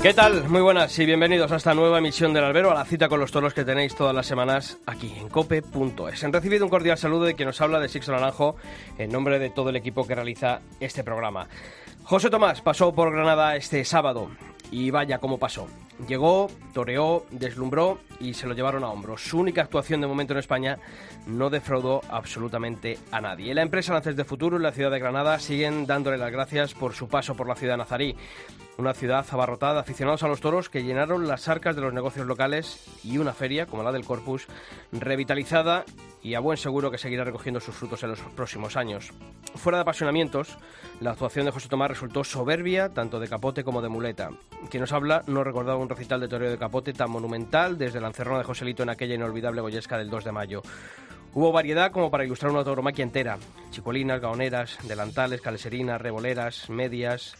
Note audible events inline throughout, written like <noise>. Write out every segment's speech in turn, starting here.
¿Qué tal? Muy buenas y bienvenidos a esta nueva emisión del Albero, a la cita con los toros que tenéis todas las semanas aquí en cope.es. Han recibido un cordial saludo de quien nos habla de Sixto Naranjo en nombre de todo el equipo que realiza este programa. José Tomás pasó por Granada este sábado y vaya cómo pasó. Llegó, toreó, deslumbró y se lo llevaron a hombros. Su única actuación de momento en España no defraudó absolutamente a nadie. La empresa Lances de Futuro en la ciudad de Granada siguen dándole las gracias por su paso por la ciudad nazarí. Una ciudad abarrotada de aficionados a los toros que llenaron las arcas de los negocios locales y una feria como la del Corpus revitalizada y a buen seguro que seguirá recogiendo sus frutos en los próximos años. Fuera de apasionamientos, la actuación de José Tomás resultó soberbia tanto de capote como de muleta. Quien nos habla no recordaba un recital de toreo de capote tan monumental desde la encerrona de Joselito en aquella inolvidable goyesca del 2 de mayo. Hubo variedad como para ilustrar una tauromaquia entera. Chicolinas, gaoneras, delantales, caleserinas, reboleras, medias,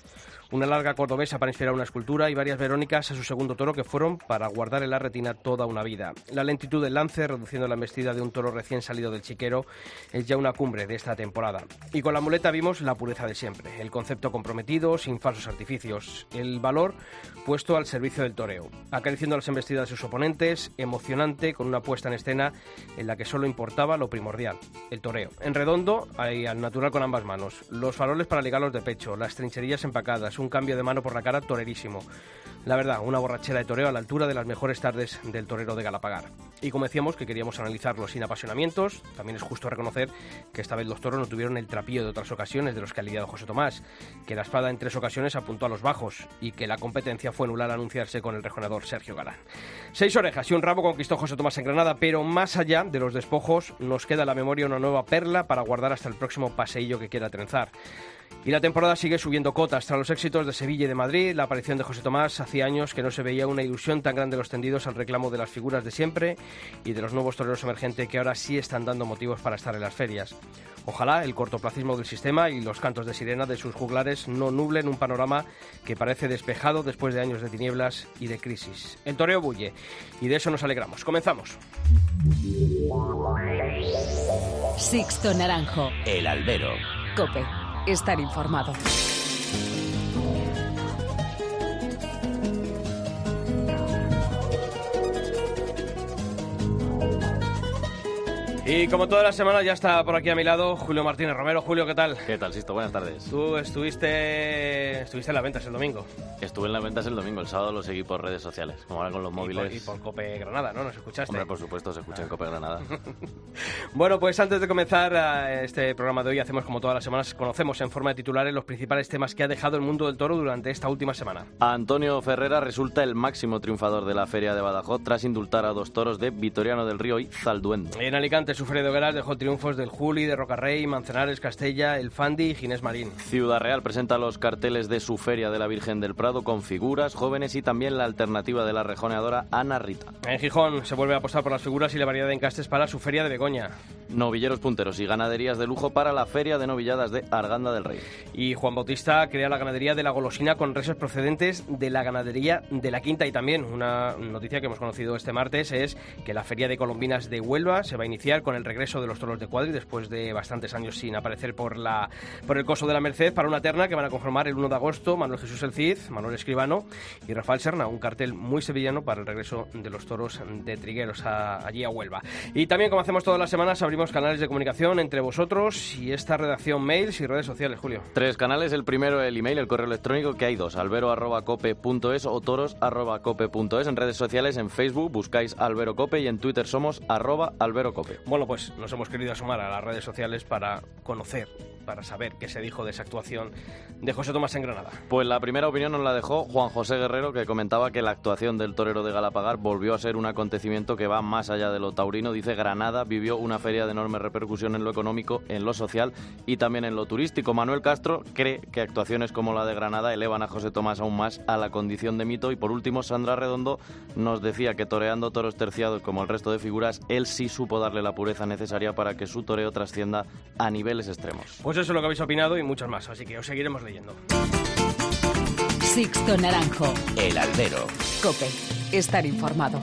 una larga cordobesa para inspirar una escultura y varias verónicas a su segundo toro que fueron para guardar en la retina toda una vida. La lentitud del lance, reduciendo la embestida de un toro recién salido del chiquero, es ya una cumbre de esta temporada. Y con la muleta vimos la pureza de siempre, el concepto comprometido, sin falsos artificios, el valor puesto al servicio del toreo, acariciando las embestidas de sus oponentes, emocionante, con una puesta en escena en la que solo importaba lo primordial, el toreo. En redondo, y al natural con ambas manos, los faroles para ligarlos de pecho, las trincherillas empacadas, un cambio de mano por la cara torerísimo. La verdad, una borrachera de toreo a la altura de las mejores tardes del torero de Galapagar. Y como decíamos que queríamos analizarlo sin apasionamientos, también es justo reconocer que esta vez los toros no tuvieron el trapío de otras ocasiones de los que ha lidiado José Tomás, que la espada en tres ocasiones apuntó a los bajos y que la competencia fue nula al anunciarse con el rejonador Sergio Galán. Seis orejas y un rabo conquistó José Tomás en Granada, pero más allá de los despojos nos queda la memoria una nueva perla para guardar hasta el próximo paseillo que quiera trenzar. Y la temporada sigue subiendo cotas. Tras los éxitos de Sevilla y de Madrid, la aparición de José Tomás hacía años que no se veía una ilusión tan grande de los tendidos al reclamo de las figuras de siempre y de los nuevos toreros emergentes que ahora sí están dando motivos para estar en las ferias. Ojalá el cortoplacismo del sistema y los cantos de sirena de sus juglares no nublen un panorama que parece despejado después de años de tinieblas y de crisis. El toreo bulle y de eso nos alegramos. Comenzamos. Sixto Naranjo. El albero. Cope. Estar informado. Y como todas las semanas ya está por aquí a mi lado Julio Martínez Romero. Julio, ¿qué tal? ¿Qué tal, Sisto? Buenas tardes. Tú estuviste, estuviste en las ventas el domingo. Estuve en las ventas el domingo, el sábado lo seguí por redes sociales, como ahora con los móviles. Y por, y por Cope Granada, ¿no? ¿Nos escuchaste? Hombre, por supuesto, se escucha en Cope Granada. <laughs> bueno, pues antes de comenzar eh, este programa de hoy, hacemos como todas las semanas, conocemos en forma de titulares los principales temas que ha dejado el mundo del toro durante esta última semana. Antonio Ferrera resulta el máximo triunfador de la Feria de Badajoz tras indultar a dos toros de Vitoriano del Río y Zalduendo. En Alicante, Sufre de Hogueras dejó triunfos del Juli, de Rocarrey, Manzanares, Castella, El Fandi y Ginés Marín. Ciudad Real presenta los carteles de su Feria de la Virgen del Prado con figuras jóvenes y también la alternativa de la rejoneadora Ana Rita. En Gijón se vuelve a apostar por las figuras y la variedad de encastes para su Feria de Begoña. Novilleros punteros y ganaderías de lujo para la Feria de Novilladas de Arganda del Rey. Y Juan Bautista crea la ganadería de la golosina con reses procedentes de la ganadería de la Quinta. Y también una noticia que hemos conocido este martes es que la Feria de Colombinas de Huelva se va a iniciar con el regreso de los toros de cuadri después de bastantes años sin aparecer por, la, por el coso de la Merced para una terna que van a conformar el 1 de agosto Manuel Jesús El Cid, Manuel Escribano y Rafael Serna. Un cartel muy sevillano para el regreso de los toros de Trigueros a, allí a Huelva. Y también, como hacemos todas las semanas, abrimos canales de comunicación entre vosotros y esta redacción mails y redes sociales, Julio. Tres canales, el primero el email, el correo electrónico, que hay dos, albero.cope.es o toros.cope.es. En redes sociales, en Facebook buscáis Albero Cope y en Twitter somos arroba Albero Cope. Bueno, pues nos hemos querido asomar a las redes sociales para conocer, para saber qué se dijo de esa actuación de José Tomás en Granada. Pues la primera opinión nos la dejó Juan José Guerrero, que comentaba que la actuación del torero de Galapagar volvió a ser un acontecimiento que va más allá de lo taurino. Dice Granada vivió una feria de enorme repercusión en lo económico, en lo social y también en lo turístico. Manuel Castro cree que actuaciones como la de Granada elevan a José Tomás aún más a la condición de mito. Y por último, Sandra Redondo nos decía que toreando toros terciados como el resto de figuras, él sí supo darle la pureza necesaria para que su toreo trascienda a niveles extremos. Pues eso es lo que habéis opinado y muchos más, así que os seguiremos leyendo. Sixto Naranjo. El albero. Cope. Estar informado.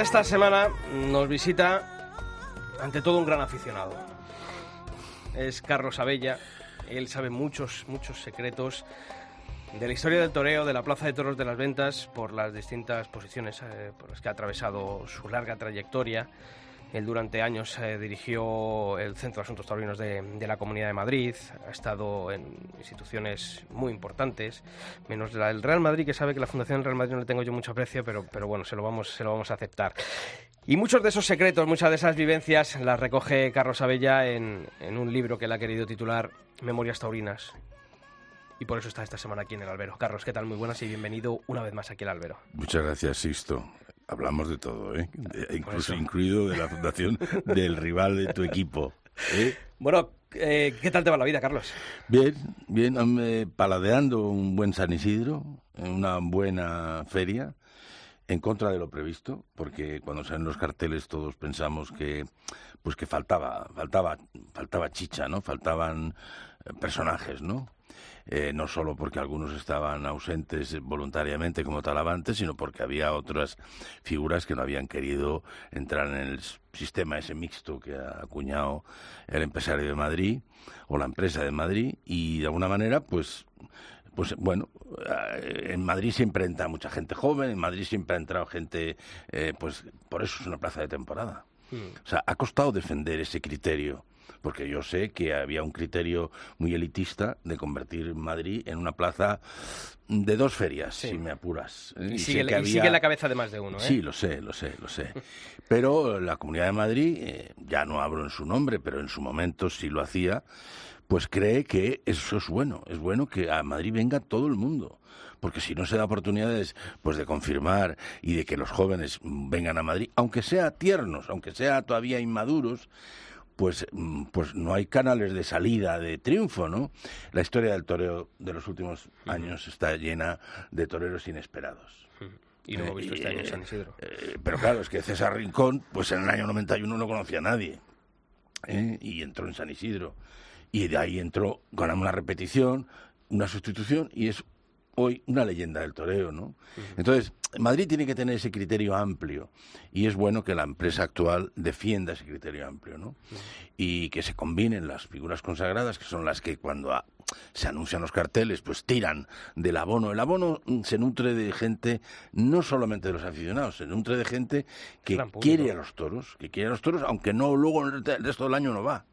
Esta semana nos visita ante todo un gran aficionado. Es Carlos Abella. Él sabe muchos, muchos secretos de la historia del toreo, de la Plaza de Toros de las Ventas, por las distintas posiciones eh, por las que ha atravesado su larga trayectoria. Él durante años eh, dirigió el Centro de Asuntos Taurinos de, la Comunidad de Madrid, ha estado en instituciones muy importantes, menos la del Real Madrid, que sabe que la Fundación Real Madrid no le tengo yo mucho aprecio, pero, pero bueno, se lo, vamos, se lo vamos a aceptar. Y muchos de esos secretos, muchas de esas vivencias las recoge Carlos Abella en, en un libro que él ha querido titular Memorias Taurinas. Y por eso está esta semana aquí en el Albero. Carlos, ¿qué tal? Muy buenas y bienvenido una vez más aquí al Albero. Muchas gracias, Sisto. Hablamos de todo, ¿eh? De, incluso incluido de la fundación <laughs> del rival de tu equipo. ¿eh? Bueno, eh, ¿qué tal te va la vida, Carlos? Bien, bien, eh, paladeando un buen San Isidro, una buena feria, en contra de lo previsto, porque cuando salen los carteles todos pensamos que pues que faltaba, faltaba, faltaba chicha, ¿no? Faltaban personajes, ¿no? Eh, no solo porque algunos estaban ausentes voluntariamente como Talavante, sino porque había otras figuras que no habían querido entrar en el sistema ese mixto que ha acuñado el empresario de Madrid o la empresa de Madrid y de alguna manera pues pues bueno, en Madrid siempre entra mucha gente joven, en Madrid siempre ha entrado gente, eh, pues por eso es una plaza de temporada. Mm. O sea, ha costado defender ese criterio porque yo sé que había un criterio muy elitista de convertir Madrid en una plaza de dos ferias, Sí. si me apuras. ¿eh? Y, Y sigue, y había- sigue en la cabeza de más de uno, ¿eh? Sí, lo sé, lo sé, lo sé. <laughs> Pero la Comunidad de Madrid, eh, ya no hablo en su nombre, pero en su momento sí lo hacía, pues cree que eso es bueno. Es bueno que a Madrid venga todo el mundo. Porque si no se da oportunidades pues de confirmar y de que los jóvenes vengan a Madrid, aunque sea tiernos, aunque sea todavía inmaduros, pues, mm, pues no hay canales de salida, de triunfo, ¿no? La historia del toreo de los últimos años está llena de toreros inesperados. Y lo hemos visto este año en Eh, San Isidro. Eh, pero claro, es que César Rincón, pues en el año 91 no conocía a nadie. ¿eh? Y entró en San Isidro. Y de ahí entró, ganamos una repetición, una sustitución, y es hoy una leyenda del toreo, ¿no? Entonces, Madrid tiene que tener ese criterio amplio. Y es bueno que la empresa actual defienda ese criterio amplio, ¿no? Y que se combinen las figuras consagradas, que son las que cuando a- se anuncian los carteles, pues tiran del abono. El abono mm, se nutre de gente, no solamente de los aficionados, se nutre de gente que quiere a los toros, que quiere a los toros, aunque no luego el resto del año no va.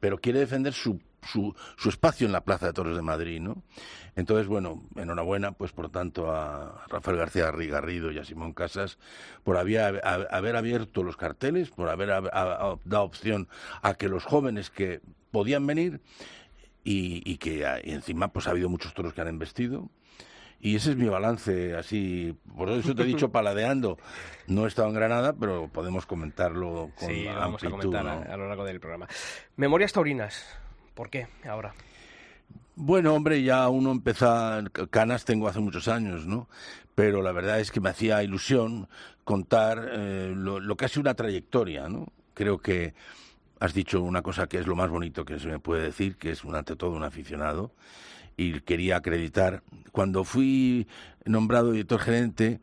Pero quiere defender su, su, su espacio en la Plaza de Toros de Madrid, ¿no? Entonces, bueno, enhorabuena, pues por tanto, a Rafael García Garrido y a Simón Casas por había- a- haber abierto los carteles, por haber a- a- a- dado opción a que los jóvenes que podían venir y, y que y encima pues ha habido muchos toros que han embestido. Y ese es mi balance, así, por eso te he dicho <laughs> paladeando. No he estado en Granada, pero podemos comentarlo con Sí, lo vamos a amplitud, a lo largo del programa. Memorias taurinas. ¿Por qué ahora? Bueno, hombre, ya uno empieza, canas tengo hace muchos años, ¿no? Pero la verdad es que me hacía ilusión contar eh, lo, que ha sido una trayectoria, ¿no? Creo que has dicho una cosa que es lo más bonito que se me puede decir, que es un, ante todo un aficionado, y quería acreditar. Cuando fui nombrado director gerente,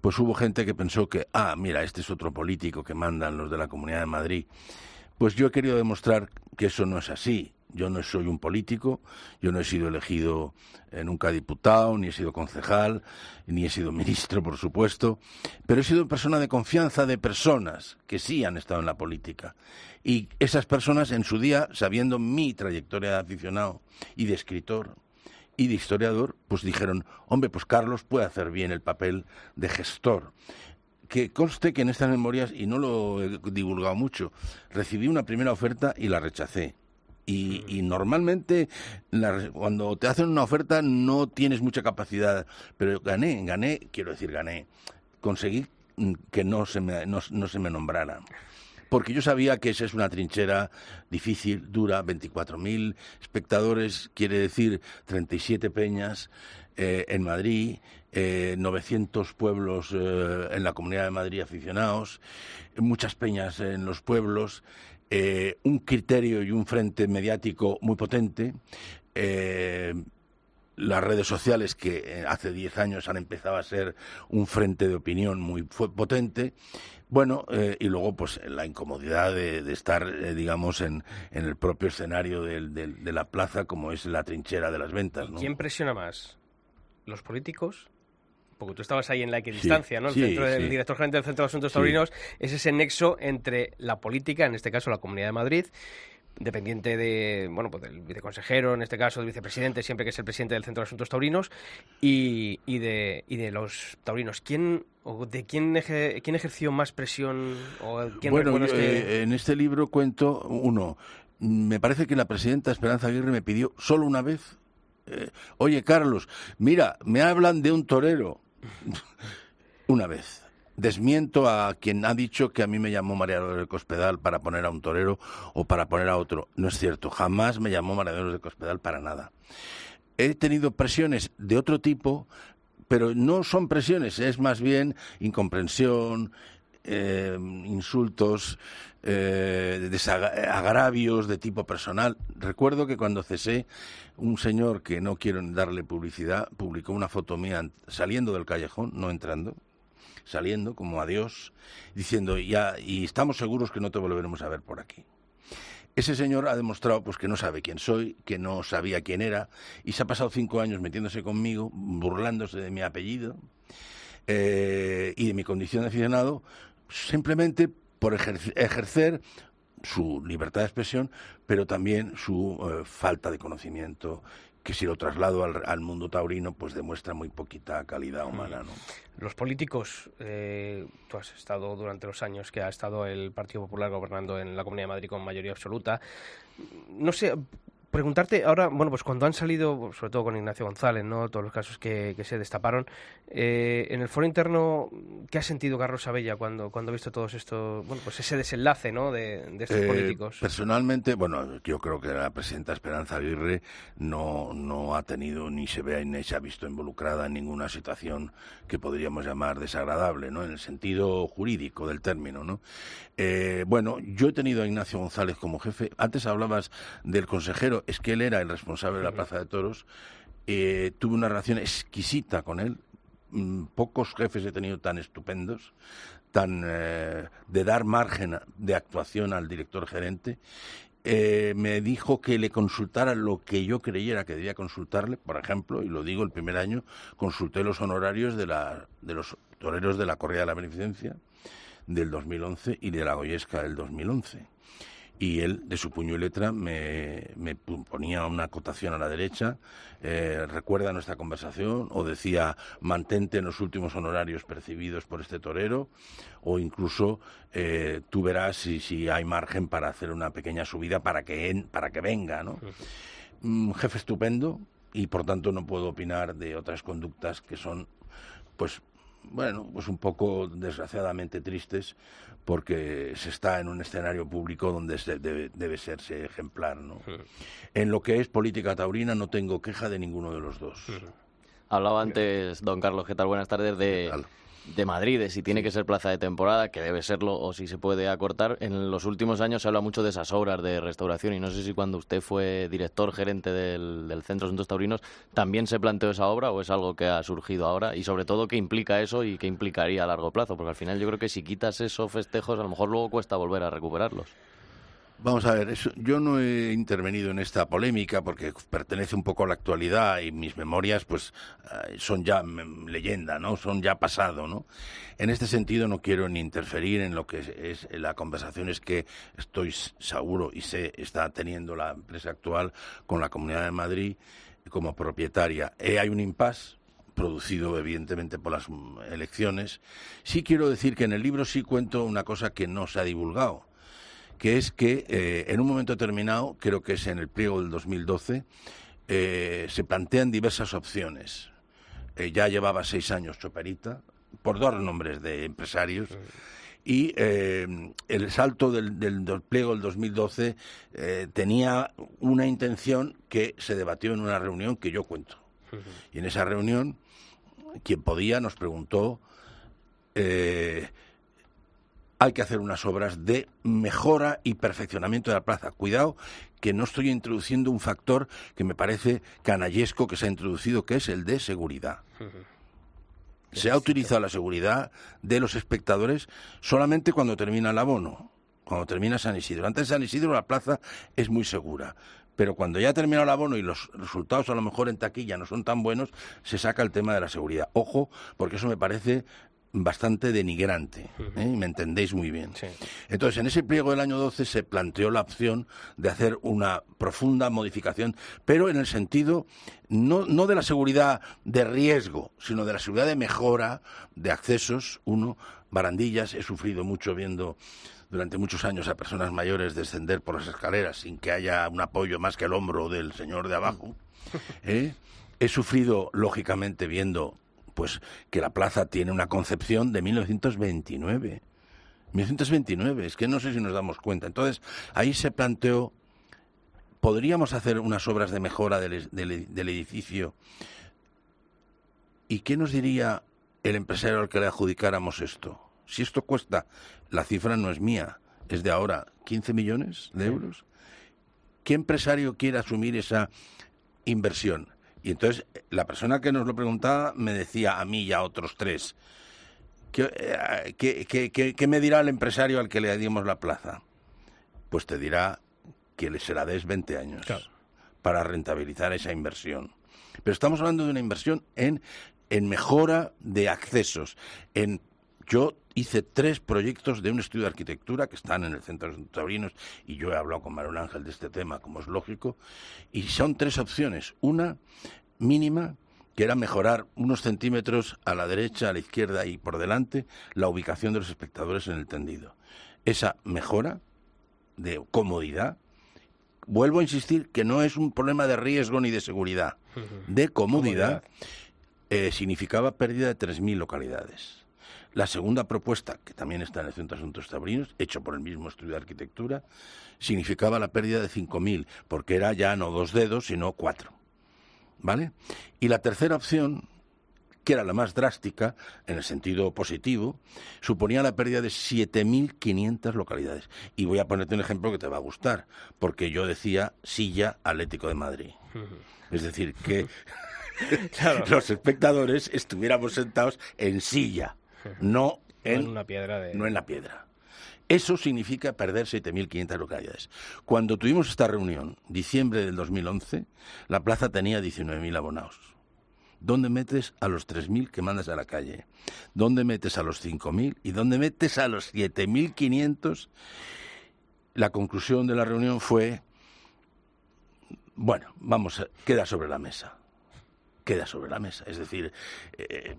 pues hubo gente que pensó que, ah, mira, este es otro político que mandan los de la Comunidad de Madrid. Pues yo he querido demostrar que eso no es así, Yo no soy un político, yo no he sido elegido eh, nunca diputado, ni he sido concejal, ni he sido <laughs> ministro, por supuesto, pero he sido persona de confianza de personas que sí han estado en la política. Y esas personas en su día, sabiendo mi trayectoria de aficionado y de escritor, y de historiador, pues dijeron, hombre, pues Carlos puede hacer bien el papel de gestor. Que conste que en estas memorias, y no lo he divulgado mucho, recibí una primera oferta y la rechacé. Y, y normalmente la cuando te hacen una oferta no tienes mucha capacidad, pero gané, gané, quiero decir gané, conseguí mm, que no se me, no, no se me nombrara. Porque yo sabía que esa es una trinchera difícil, dura, 24.000 espectadores, quiere decir 37 peñas eh, en Madrid, eh, 900 pueblos eh, en la Comunidad de Madrid aficionados, muchas peñas en los pueblos, eh, un criterio y un frente mediático muy potente. eh, las redes sociales que eh, hace 10 años han empezado a ser un frente de opinión muy potente. Bueno, y luego pues la incomodidad de, de estar, digamos, en, en el propio escenario del- del- de la plaza como es la trinchera de las ventas. ¿no? ¿Quién presiona más? ¿Los políticos? Porque tú estabas ahí en la equidistancia, ¿no? El, sí, centro del sí. director gerente del Centro de Asuntos Sí. Taurinos es ese nexo entre la política, en este caso la Comunidad de Madrid, dependiente de, bueno, pues del viceconsejero, en este caso del vicepresidente, siempre que es el presidente del Centro de Asuntos Taurinos, y, y de, y de los taurinos. ¿Quién, o de quién, eje- quién ejerció más presión? ¿O quién Bueno, yo, que- eh, en este libro cuento uno. Me parece que la presidenta Esperanza Aguirre me pidió solo una vez. eh, Oye, Carlos, mira, me hablan de un torero. <laughs> una vez. Desmiento a quien ha dicho que a mí me llamó María del Cospedal para poner a un torero o para poner a otro. No es cierto, jamás me llamó María del Cospedal para nada. He tenido presiones de otro tipo, pero no son presiones, es más bien incomprensión, eh, insultos, eh, de tipo personal. Recuerdo que cuando cesé, un señor que no quiero darle publicidad publicó una foto mía saliendo del callejón, no entrando, saliendo como adiós, diciendo ya y estamos seguros que no te volveremos a ver por aquí. Ese señor ha demostrado pues que no sabe quién soy, que no sabía quién era y se ha pasado cinco años metiéndose conmigo, burlándose de mi apellido eh, y de mi condición de aficionado, simplemente por ejer- ejercer su libertad de expresión, pero también su eh, falta de conocimiento, que si lo traslado al, al mundo taurino, pues demuestra muy poquita calidad humana, ¿no? Los políticos, eh, tú has estado durante los años que ha estado el Partido Popular gobernando en la Comunidad de Madrid con mayoría absoluta. No sé, preguntarte ahora, bueno, pues cuando han salido, sobre todo con Ignacio González, ¿no? Todos los casos que, que se destaparon, eh, en el foro interno, ¿qué ha sentido Carlos Abella cuando, cuando ha visto todos estos, bueno, pues ese desenlace, ¿no? De, de estos Eh, políticos. Personalmente, bueno, yo creo que la presidenta Esperanza Aguirre no, no ha tenido ni se ve ni se ha visto involucrada en ninguna situación que podríamos llamar desagradable, ¿no? En el sentido jurídico del término, ¿no? Eh, bueno, yo he tenido a Ignacio González como jefe. Antes hablabas del consejero, es que él era el responsable de la Plaza de Toros. Eh, tuve una relación exquisita con él. Mm, Pocos jefes he tenido tan estupendos, tan eh, de dar margen de actuación al director gerente. Eh, me dijo que le consultara lo que yo creyera que debía consultarle, por ejemplo, y lo digo el primer año, consulté los honorarios de, la, de los toreros de la Correa de la Beneficencia del 2011 y de la Goyesca del 2011 y él, de su puño y letra, me, me ponía una acotación a la derecha, eh, recuerda nuestra conversación, o decía, mantente en los últimos honorarios percibidos por este torero, o incluso eh, tú verás si, hay margen para hacer una pequeña subida para que, en- para que venga, ¿no? Un jefe estupendo, y por tanto no puedo opinar de otras conductas que son, pues, bueno, pues un poco desgraciadamente tristes porque se está en un escenario público donde se debe, debe serse ejemplar, ¿no? En lo que es política taurina no tengo queja de ninguno de los dos. Hablaba antes, don Carlos, ¿qué tal? Buenas tardes, de, tal? De Madrid, de si tiene que ser plaza de temporada, que debe serlo, o si se puede acortar. En los últimos años se habla mucho de esas obras de restauración y no sé si cuando usted fue director gerente del, del Centro de Asuntos Taurinos también se planteó esa obra o es algo que ha surgido ahora y sobre todo qué implica eso y qué implicaría a largo plazo, porque al final yo creo que si quitas esos festejos a lo mejor luego cuesta volver a recuperarlos. Vamos a ver, eso- yo no he intervenido en esta polémica porque pertenece un poco a la actualidad y mis memorias pues eh, son ya leyenda, ¿no? Son ya pasado, ¿no? En este sentido no quiero ni interferir en lo que es, la conversación es que estoy seguro y sé está teniendo la empresa actual con la Comunidad de Madrid como propietaria. Eh, hay un impasse producido evidentemente por las mm, elecciones. Sí quiero decir que en el libro sí cuento una cosa que no se ha divulgado que es que eh, en un momento determinado, creo que es en el pliego del 2012, eh, se plantean diversas opciones. Eh, ya llevaba seis años Choperita, por dos nombres de empresarios, y eh, el salto del, del, del pliego del 2012 eh, tenía una intención que se debatió en una reunión que yo cuento. Y en esa reunión, quien podía nos preguntó eh, hay que hacer unas obras de mejora y perfeccionamiento de la plaza. Cuidado que no estoy introduciendo un factor que me parece canallesco que se ha introducido, que es el de seguridad. Se ha utilizado la seguridad de los espectadores solamente cuando termina el abono, cuando termina San Isidro. Antes de San Isidro la plaza es muy segura. Pero cuando ya ha terminado el abono y los resultados a lo mejor en taquilla no son tan buenos, se saca el tema de la seguridad. Ojo, porque eso me parece bastante denigrante, ¿eh? y me entendéis muy bien. Sí. Entonces, en ese pliego del año 12 se planteó la opción de hacer una profunda modificación, pero en el sentido no, no de la seguridad de riesgo, sino de la seguridad de mejora de accesos. Uno, barandillas, he sufrido mucho viendo durante muchos años a personas mayores descender por las escaleras sin que haya un apoyo más que el hombro del señor de abajo. ¿eh? He sufrido, lógicamente, viendo pues que la plaza tiene una concepción de 1929. 1929, es que no sé si nos damos cuenta. Entonces, ahí se planteó, ¿podríamos hacer unas obras de mejora del, del, del edificio? ¿Y qué nos diría el empresario al que le adjudicáramos esto? Si esto cuesta, la cifra no es mía, es de ahora, 15 millones de euros. ¿Qué empresario quiere asumir esa inversión? Y entonces la persona que nos lo preguntaba me decía a mí y a otros tres, ¿qué, eh, qué, qué, qué, qué me dirá el empresario al que le dimos la plaza? Pues te dirá que le será des 20 años Claro. para rentabilizar esa inversión. Pero estamos hablando de una inversión en, en mejora de accesos. En, yo hice tres proyectos de un estudio de arquitectura que están en el Centro de los Taurinos y yo he hablado con Manuel Ángel de este tema, como es lógico, y son tres opciones. Una mínima, que era mejorar unos centímetros a la derecha, a la izquierda y por delante la ubicación de los espectadores en el tendido. Esa mejora de comodidad, vuelvo a insistir que no es un problema de riesgo ni de seguridad, de comodidad, eh, significaba pérdida de 3.000 localidades. La segunda propuesta, que también está en el Centro de Asuntos Taurinos, hecho por el mismo estudio de arquitectura, significaba la pérdida de 5.000, porque era ya no dos dedos, sino cuatro. ¿Vale? Y la tercera opción, que era la más drástica, en el sentido positivo, suponía la pérdida de 7.500 localidades. Y voy a ponerte un ejemplo que te va a gustar, porque yo decía Silla Atlético de Madrid. Es decir, que <laughs> Claro. <laughs> los espectadores estuviéramos sentados en silla, <laughs> no en, en una piedra de... no en la piedra. Eso significa perder 7.500 localidades. Cuando tuvimos esta reunión, diciembre del 2011, la plaza tenía 19.000 abonados. ¿Dónde metes a los 3.000 que mandas a la calle? ¿Dónde metes a los 5.000? ¿Y dónde metes a los 7.500? La conclusión de la reunión fue, bueno, vamos, a- queda sobre la mesa. Queda sobre la mesa. Es decir, eh,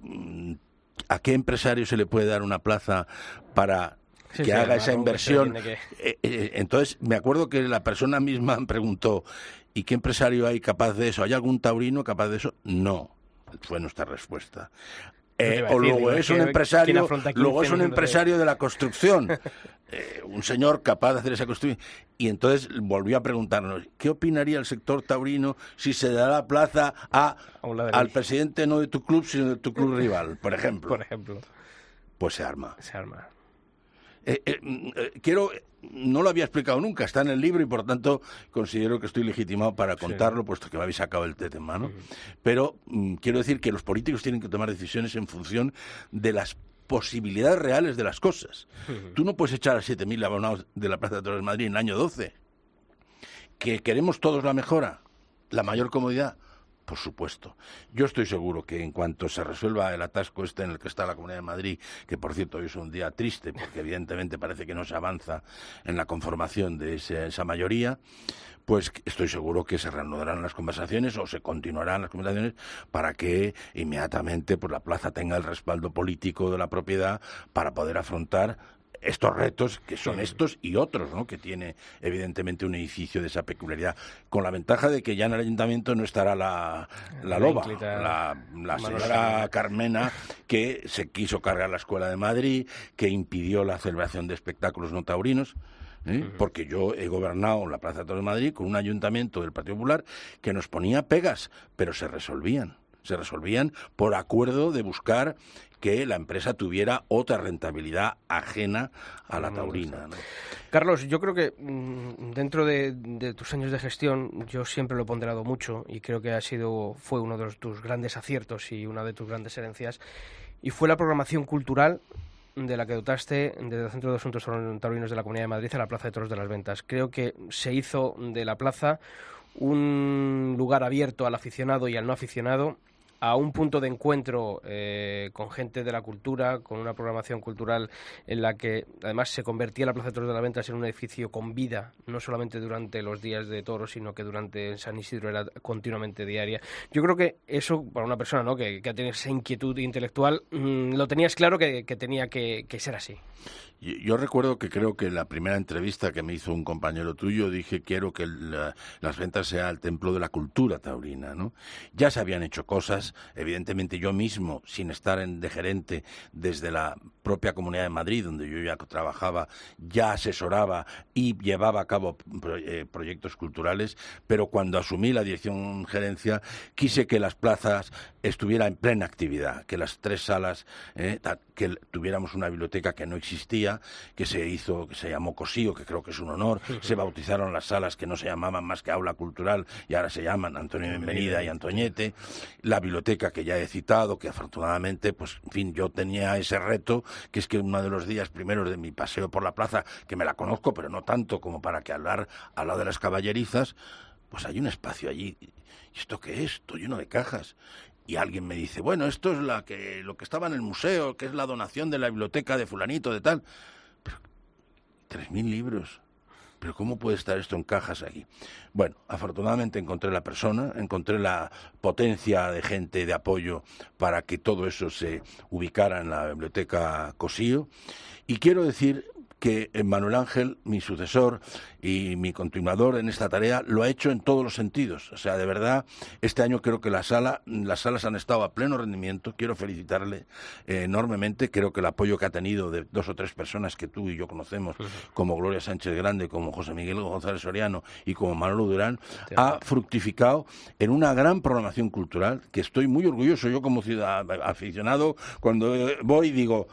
¿a qué empresario se le puede dar una plaza para que sí, haga esa inversión? que- Eh, eh, entonces, me acuerdo que la persona misma me <laughs> preguntó, ¿y qué empresario hay capaz de eso? ¿Hay algún taurino capaz de eso? No, fue nuestra respuesta. Eh, o luego es ¿qué- un empresario, luego es 15 un empresario de la construcción, <laughs> eh, un señor capaz de hacer esa construcción. Y entonces volvió a preguntarnos, ¿qué opinaría el sector taurino si se da la plaza a, al presidente no de tu club, sino de tu club rival, por ejemplo? Por ejemplo, Pues se arma. se arma. Eh, mm, eh, quiero, no lo había explicado nunca, está en el libro y por tanto considero que estoy legitimado para contarlo, puesto que me habéis sacado el tema, ¿no? Pero mm, quiero decir que los políticos tienen que tomar decisiones en función de las posibilidades reales de las cosas. Tú no puedes echar a 7.000 abonados de la Plaza de de Madrid en el año 12. ¿Que queremos todos la mejora? ¿La mayor comodidad? Por supuesto. Yo estoy seguro que en cuanto se resuelva el atasco este en el que está la Comunidad de Madrid, que por cierto hoy es un día triste porque evidentemente parece que no se avanza en la conformación de esa mayoría, pues estoy seguro que se reanudarán las conversaciones o se continuarán las conversaciones para que inmediatamente pues, la plaza tenga el respaldo político de la propiedad para poder afrontar estos retos que son estos y otros, ¿no? Que tiene evidentemente un edificio de esa peculiaridad, con la ventaja de que ya en el ayuntamiento no estará la, la loba, la, señora Carmena que se quiso cargar la escuela de Madrid, que impidió la celebración de espectáculos no taurinos. ¿eh? Porque yo he gobernado la Plaza de Toros de Madrid con un ayuntamiento del Partido Popular que nos ponía pegas, pero se resolvían. Se resolvían por acuerdo de buscar que la empresa tuviera otra rentabilidad ajena a la taurina. ¿no? Carlos, yo creo que mm, dentro de, de tus años de gestión, yo siempre lo he ponderado mucho y creo que ha sido, fue uno de los- tus grandes aciertos y una de tus grandes herencias, y fue la programación cultural de la que dotaste desde el Centro de Asuntos Taurinos de la Comunidad de Madrid a la Plaza de Toros de las Ventas. Creo que se hizo de la plaza un lugar abierto al aficionado y al no aficionado, a un punto de encuentro eh, con gente de la cultura, con una programación cultural en la que además se convertía la Plaza de Toros de las Ventas en un edificio con vida, no solamente durante los días de toros, sino que durante San Isidro era continuamente diaria. Yo creo que eso, para una persona ¿no? que, que tenido esa inquietud intelectual, mm, lo tenías claro que, tenía que, ser así. Yo, recuerdo que creo que la primera entrevista que me hizo un compañero tuyo dije quiero que la- las ventas sea el templo de la cultura taurina, ¿no? Ya se habían hecho cosas, evidentemente yo mismo, sin estar en, de gerente desde la propia Comunidad de Madrid, donde yo ya trabajaba, ya asesoraba y llevaba a cabo eh, proyectos culturales, pero cuando asumí la dirección gerencia quise que las plazas estuvieran en plena actividad, que las tres salas, eh, que tuviéramos una biblioteca que no existía, que se hizo, que se llamó Cosío, que creo que es un honor, se bautizaron las salas que no se llamaban más que Aula Cultural y ahora se llaman Antonio Bienvenida y Antoñete, la biblioteca que ya he citado, que afortunadamente, pues, en fin, yo tenía ese reto, que es que uno de los días primeros de mi paseo por la plaza, que me la conozco, pero no tanto como para que hablar al lado de las caballerizas, pues hay un espacio allí. ¿Y esto qué es? Esto lleno de cajas. Y alguien me dice, bueno, esto es la que, lo que estaba en el museo, que es la donación de la biblioteca de fulanito, de tal. Tres mil libros. Pero ¿cómo puede estar esto en cajas aquí? Bueno, afortunadamente encontré la persona, encontré la potencia de gente de apoyo para que todo eso se ubicara en la biblioteca Cosío. Y quiero decir que Manuel Ángel, mi sucesor y mi continuador en esta tarea, lo ha hecho en todos los sentidos. O sea, de verdad, este año creo que la sala, las salas han estado a pleno rendimiento. Quiero felicitarle eh, enormemente. Creo que el apoyo que ha tenido de dos o tres personas que tú y yo conocemos, como Gloria Sánchez Grande, como José Miguel González Soriano y como Manolo Durán, ha fructificado en una gran programación cultural que estoy muy orgulloso. Yo como ciudad aficionado, cuando voy digo,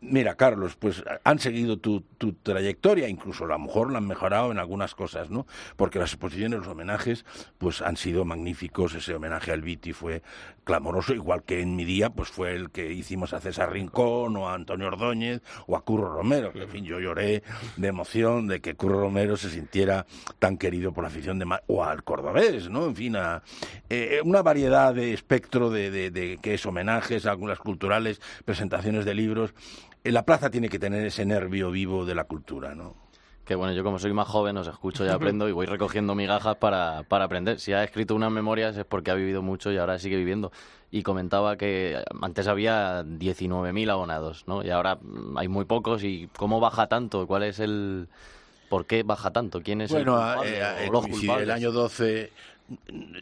Mira, Carlos, pues han seguido tu, tu, trayectoria, incluso a lo mejor la han mejorado en algunas cosas, ¿no? Porque las exposiciones, los homenajes, pues han sido magníficos. Ese homenaje al Viti fue clamoroso, igual que en mi día, pues fue el que hicimos a César Rincón o a Antonio Ordóñez o a Curro Romero. En fin, yo lloré de emoción de que Curro Romero se sintiera tan querido por la afición de... Ma o al cordobés, ¿no? En fin, a, eh, una variedad de espectro de, de, de que es homenajes, algunas culturales, presentaciones de libros la plaza tiene que tener ese nervio vivo de la cultura, ¿no? Que bueno, yo como soy más joven os escucho y <laughs> aprendo y voy recogiendo migajas para, para aprender. Si ha escrito unas memorias es porque ha vivido mucho y ahora sigue viviendo. Y comentaba que antes había 19.000 abonados, ¿no? Y ahora hay muy pocos. ¿Y cómo baja tanto? ¿Cuál es el...? ¿Por qué baja tanto? ¿Quién es bueno, el culpable? eh, ¿O los eh, culpables? el año 12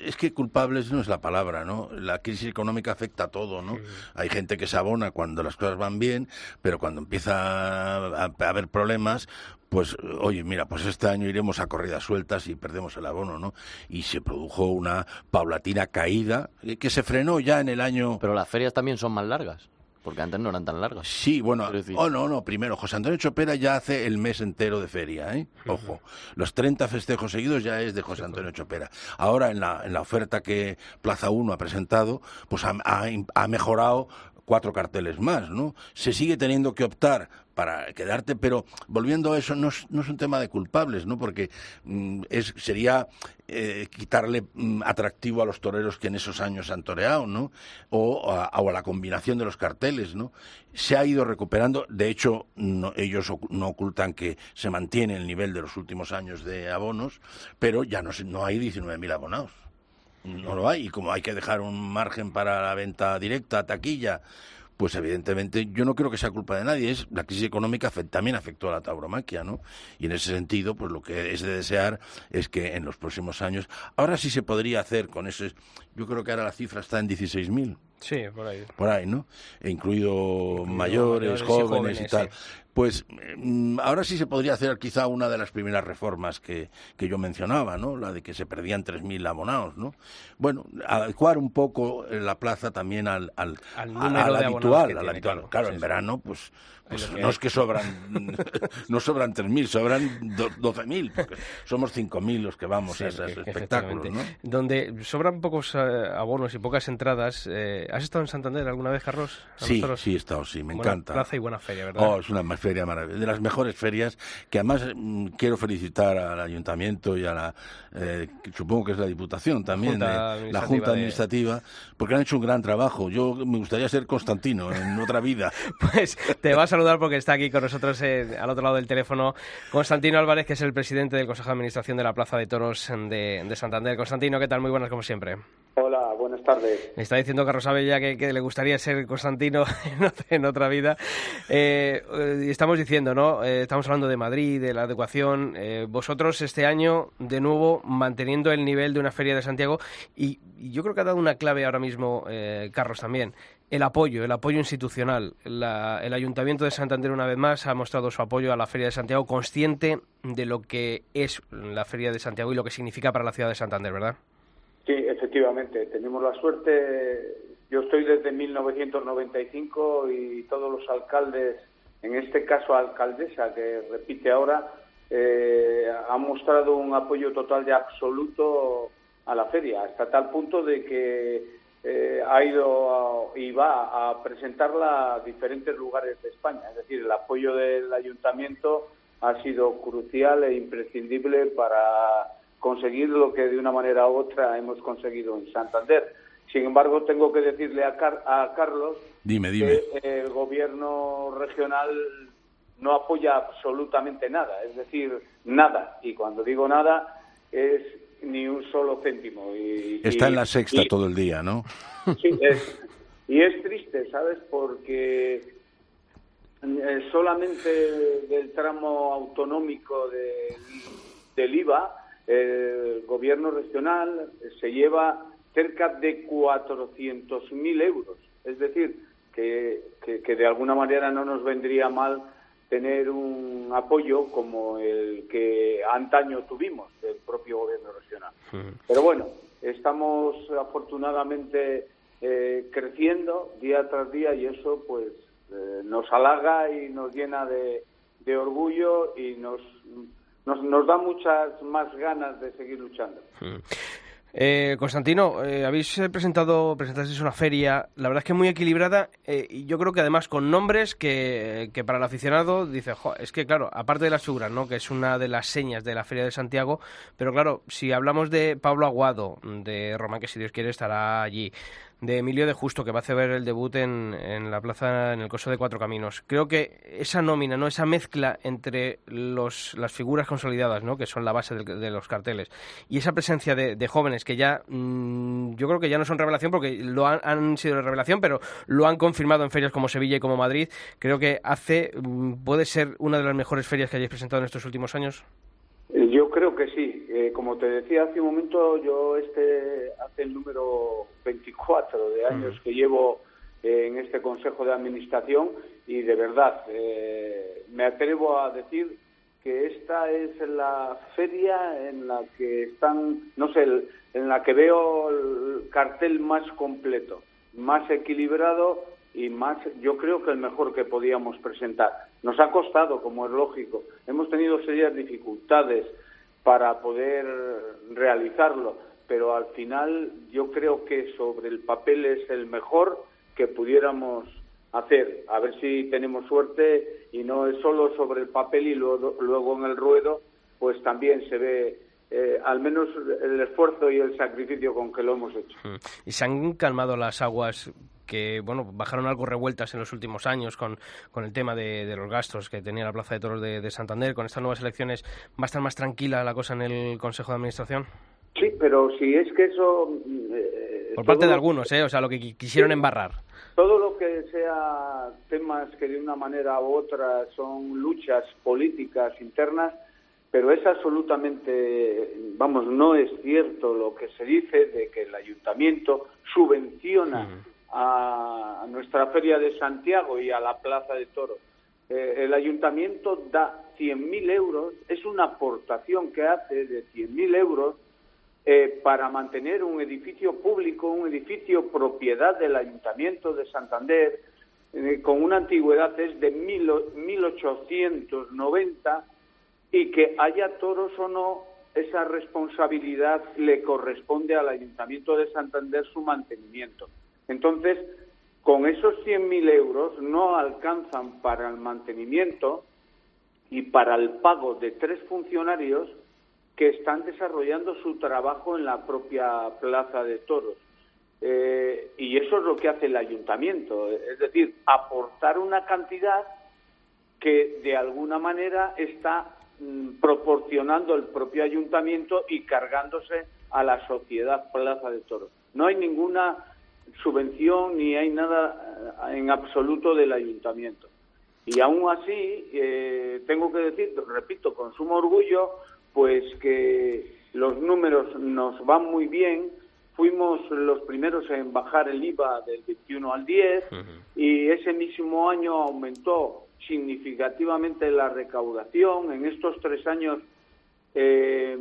es que culpables no es la palabra, ¿no? La crisis económica afecta a todo, ¿no? Sí. Hay gente que se abona cuando las cosas van bien, pero cuando empieza a, a haber problemas, pues, oye, mira, pues este año iremos a corridas sueltas y perdemos el abono, ¿no? Y se produjo una paulatina caída que se frenó ya en el año... Pero las ferias también son más largas. Porque antes no eran tan largas. Sí, bueno, oh no, no, primero, José Antonio Chopera ya hace el mes entero de feria, ¿eh? Ojo, los 30 festejos seguidos ya es de José Antonio Chopera. Ahora en la, en la oferta que Plaza 1 ha presentado, pues ha, ha, ha mejorado cuatro carteles más, ¿no? Se sigue teniendo que optar para quedarte, pero volviendo a eso, no es, no es un tema de culpables, ¿no? Porque mm, es, sería eh, quitarle mm, atractivo a los toreros que en esos años han toreado, ¿no? O a, o la combinación de los carteles, ¿no? Se ha ido recuperando, de hecho, no- ellos no ocultan que se mantiene el nivel de los últimos años de abonos, pero ya no, no hay 19.000 abonados. No lo hay. Y como hay que dejar un margen para la venta directa, taquilla, pues evidentemente yo no creo que sea culpa de nadie. Es la crisis económica también afectó a la tauromaquia, ¿no? Y en ese sentido, pues lo que es de desear es que en los próximos años, ahora sí se podría hacer con ese, yo creo que ahora la cifra está en 16.000 Sí, por ahí. por ahí, ¿no? E incluido, mayores, mayores y jóvenes, jóvenes, y tal. sí. Pues mm, ahora sí se podría hacer quizá una de las primeras reformas que, que yo mencionaba, ¿no? La de que se perdían 3.000 abonados, ¿no? Bueno, adecuar un poco eh, la plaza también al, al, Al habitual, al habitual. claro. Claro, Sí, en sí. verano, pues, pues no es que sobran, <laughs> no sobran 3.000, sobran do- 12.000, porque somos 5.000 los que vamos Sí, a esos que- espectáculos, ¿no? Donde sobran pocos eh, abonos y pocas entradas. eh, ¿Has estado en Santander alguna vez, Carlos? Sí, sí he estado, sí, me Buena encanta. Plaza y buena feria, ¿verdad? Oh, es una feria maravillosa, de las mejores ferias, que además mm, quiero felicitar al ayuntamiento y a la, eh, supongo que es la Diputación también, Junta eh, la Junta de- Administrativa, porque han hecho un gran trabajo. Yo me gustaría ser Constantino en otra vida. <laughs> Pues te va a saludar porque está aquí con nosotros eh, al otro lado del teléfono Constantino Álvarez, que es el presidente del Consejo de Administración de la Plaza de Toros de, de Santander. Constantino, ¿qué tal? Muy buenas como siempre. Hola, buenas tardes. Me está diciendo Carlos Abella que, que le gustaría ser Constantino <laughs> en otra, vida. Eh, eh, estamos diciendo, ¿no? Eh, estamos hablando de Madrid, de la adecuación. Eh, vosotros este año, de nuevo, manteniendo el nivel de una feria de Santiago. Y, yo creo que ha dado una clave ahora mismo, Carlos, también. El apoyo, el apoyo institucional. La- el Ayuntamiento de Santander, una vez más, ha mostrado su apoyo a la Feria de Santiago, consciente de lo que es la Feria de Santiago y lo que significa para la ciudad de Santander, ¿verdad? Sí, efectivamente, tenemos la suerte. Yo estoy desde 1995 y todos los alcaldes, en este caso alcaldesa, que repite ahora, eh, han mostrado un apoyo total y absoluto a la feria, hasta tal punto de que eh, ha ido y va a presentarla a diferentes lugares de España. Es decir, el apoyo del ayuntamiento ha sido crucial e imprescindible para conseguir lo que de una manera u otra hemos conseguido en Santander. Sin embargo, tengo que decirle a, Car- a Carlos Dime, dime. que el gobierno regional no apoya absolutamente nada, es decir, nada. Y cuando digo nada, es ni un solo céntimo. Y, Está y- en la sexta y- todo el día, ¿no? Sí, es- y es triste, ¿sabes? Porque eh, solamente del tramo autonómico de- del IVA, el gobierno regional se lleva cerca de 400.000 euros. Es decir, que, que- que de alguna manera no nos vendría mal tener un apoyo como el que antaño tuvimos del propio gobierno regional. Pero bueno, estamos afortunadamente eh, creciendo día tras día y eso pues eh, nos halaga y nos llena de, de orgullo y nos, nos, da muchas más ganas de seguir luchando. Eh, Constantino, eh, habéis eh, presentado, presentasteis una feria, la verdad es que muy equilibrada eh, y yo creo que además con nombres que, que para el aficionado dice, "Jo, es que claro, aparte de las figuras, ¿no? que es una de las señas de la Feria de Santiago, pero claro, si hablamos de Pablo Aguado, de Roma, que si Dios quiere estará allí, de Emilio de Justo, que va a hacer el debut en, en la plaza, en el Coso de Cuatro Caminos. Creo que esa nómina, no esa mezcla entre los, las figuras consolidadas, ¿no? que son la base de, los carteles, y esa presencia de, jóvenes que ya, mm, yo creo que ya no son revelación, porque lo han, han sido revelación, pero lo han confirmado en ferias como Sevilla y como Madrid, creo que hace, mm, puede ser una de las mejores ferias que hayáis presentado en estos últimos años. Yo creo que sí. Eh, como te decía hace un momento, yo este hace el número 24 de años que llevo eh, en este Consejo de Administración y de verdad eh, me atrevo a decir que esta es la feria en la que están, no sé, el- en la que veo el cartel más completo, más equilibrado y más, yo creo que el mejor que podíamos presentar. Nos ha costado, como es lógico. Hemos tenido serias dificultades para poder realizarlo, pero al final yo creo que sobre el papel es el mejor que pudiéramos hacer. A ver si tenemos suerte y no es solo sobre el papel y luego, luego en el ruedo, pues también se ve eh, al menos el esfuerzo y el sacrificio con que lo hemos hecho. Mm. Y se han calmado las aguas que bueno bajaron algo revueltas en los últimos años con, con el tema de, de los gastos que tenía la Plaza de Toros de, de Santander. Con estas nuevas elecciones, ¿va a estar más tranquila la cosa en el Consejo de Administración? Sí, pero si es que eso... eh, Por parte de algunos, ¿eh? O sea, lo que qui- quisieron embarrar. Todo lo que sea temas que de una manera u otra son luchas políticas internas, pero es absolutamente, vamos, no es cierto lo que se dice de que el ayuntamiento subvenciona a nuestra feria de Santiago y a la Plaza de Toros. Eh, el ayuntamiento da 100.000 euros, es una aportación que hace de 100.000 euros eh, para mantener un edificio público, un edificio propiedad del Ayuntamiento de Santander, eh, con una antigüedad es de mil o- 1890 y que haya toros o no, esa responsabilidad le corresponde al Ayuntamiento de Santander su mantenimiento. Entonces, con esos 100.000 euros no alcanzan para el mantenimiento y para el pago de tres funcionarios que están desarrollando su trabajo en la propia Plaza de Toros. Eh, y eso es lo que hace el ayuntamiento, es decir, aportar una cantidad que de alguna manera está mm, proporcionando el propio ayuntamiento y cargándose a la sociedad Plaza de Toros. No hay ninguna subvención ni hay nada eh, en absoluto del ayuntamiento. Y aún así, eh, tengo que decir, repito, con sumo orgullo, pues que los números nos van muy bien. Fuimos los primeros en bajar el IVA del 21 al 10 y ese mismo año aumentó significativamente la recaudación. En estos tres años eh,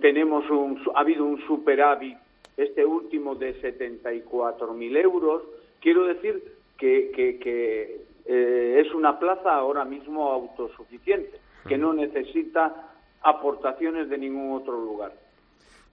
tenemos un, ha habido un superávit, este último de 74.000 euros. Quiero decir que, que, eh, es una plaza ahora mismo autosuficiente, que no necesita aportaciones de ningún otro lugar.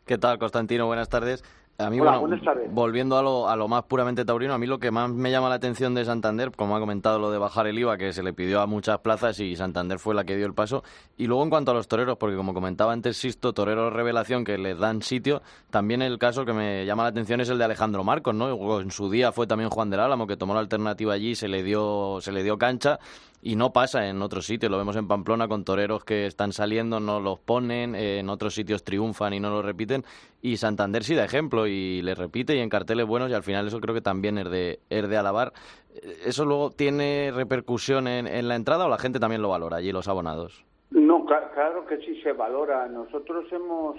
¿Qué tal, Constantino? Buenas tardes. A mí, Hola, bueno, volviendo a lo, a lo más puramente taurino, a mí lo que más me llama la atención de Santander, como ha comentado lo de bajar el IVA, que se le pidió a muchas plazas y Santander fue la que dio el paso. Y luego en cuanto a los toreros, porque como comentaba antes Sisto, torero revelación que les dan sitio, también el caso que me llama la atención es el de Alejandro Marcos, ¿no? En su día fue también Juan del Álamo, que tomó la alternativa allí, se le dio, se le dio cancha y no pasa en otros sitios. Lo vemos en Pamplona con toreros que están saliendo, no los ponen, eh, en otros sitios triunfan y no lo repiten. Y Santander sí da ejemplo y le repite y en carteles buenos y al final eso creo que también es de, es de alabar. Eh, ¿Eso luego tiene repercusión en, en la entrada o la gente también lo valora allí, los abonados? No, cla- claro que sí se valora. Nosotros hemos,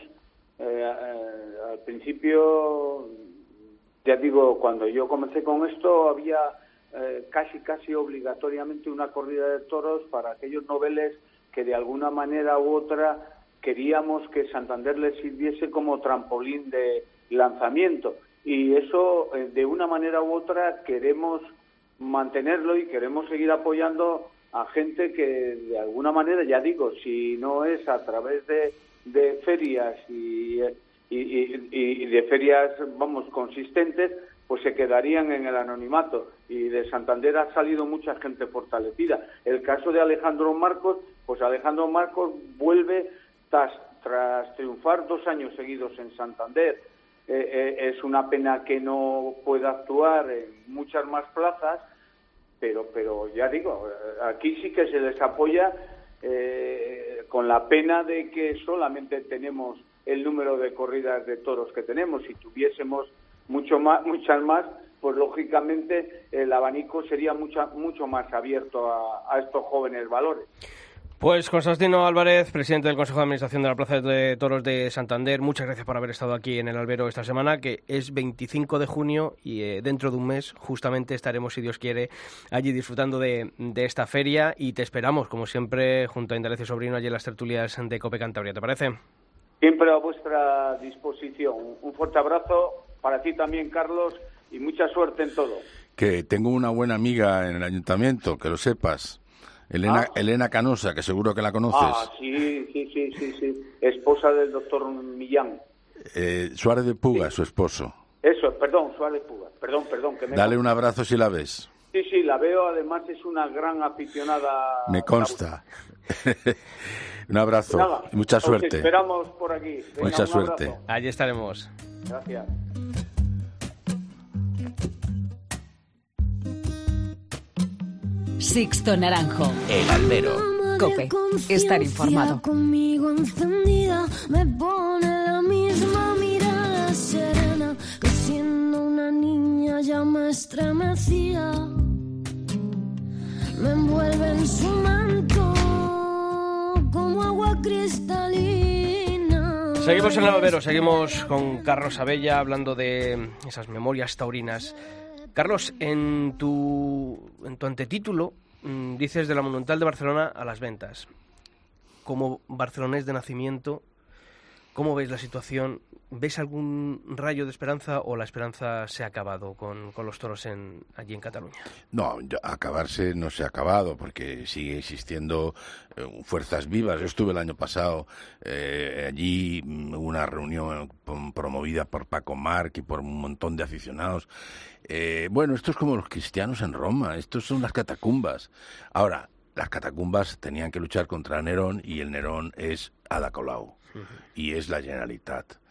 eh, eh, al principio, ya digo, cuando yo comencé con esto, había eh, casi, casi obligatoriamente una corrida de toros para aquellos noveles que de alguna manera u otra queríamos que Santander les sirviese como trampolín de lanzamiento. Y eso, eh, de una manera u otra, queremos mantenerlo y queremos seguir apoyando a gente que de alguna manera, ya digo, si no es a través de, de ferias y, y, y- y de ferias, vamos, consistentes, pues se quedarían en el anonimato. Y de Santander ha salido mucha gente fortalecida. El caso de Alejandro Marcos, pues Alejandro Marcos vuelve tras, tras triunfar dos años seguidos en Santander. Eh, eh, es una pena que no pueda actuar en muchas más plazas, pero pero ya digo aquí sí que se les apoya eh, con la pena de que solamente tenemos el número de corridas de toros que tenemos si tuviésemos mucho más muchas más pues lógicamente el abanico sería mucha, mucho más abierto a, a estos jóvenes valores Pues Constantino Álvarez, presidente del Consejo de Administración de la Plaza de Toros de Santander, muchas gracias por haber estado aquí en el albero esta semana, que es 25 de junio y eh, dentro de un mes justamente estaremos, si Dios quiere, allí disfrutando de, de esta feria y te esperamos, como siempre, junto a Indalecio Sobrino, allí en las tertulias de Cope Cantabria, ¿te parece? siempre a vuestra disposición un fuerte abrazo para ti también Carlos y mucha suerte en todo Que tengo una buena amiga en el ayuntamiento, que lo sepas. Elena, Ah. Elena Canosa, que seguro que la conoces. ah sí sí sí sí sí esposa del doctor Millán Eh, Suárez de Puga, su esposo. Eso, perdón, Suárez Puga. Perdón, perdón. Que me Dale un abrazo si la ves. Sí, sí, la veo. Además es una gran aficionada. Me consta. <laughs> un abrazo Nada, mucha os suerte. esperamos por aquí. Venga, Mucha suerte. abrazo. Allí estaremos. Gracias. Sixto Naranjo. El albero. Cope, estar informado. Conmigo encendida me pone la misma mirada serena que siendo una niña ya me estremecía. Me envuelve en su manto Seguimos en el seguimos con Carlos Abella hablando de esas memorias taurinas. Carlos, en tu, en tu antetítulo mm, dices de la Monumental de Barcelona a las ventas. Como barcelonés de nacimiento, ¿cómo ves la situación? ¿Ves algún rayo de esperanza o la esperanza se ha acabado con, con los toros en, allí en Cataluña? No, acabarse no se ha acabado porque sigue existiendo eh, fuerzas vivas. Yo estuve el año pasado eh, allí, mm, una reunión promovida por Paco Marc y por un montón de aficionados. Eh, bueno, esto es como los cristianos en Roma, estos son las catacumbas. Ahora, las catacumbas tenían que luchar contra Nerón y el Nerón es Ada Colau y es la Generalitat.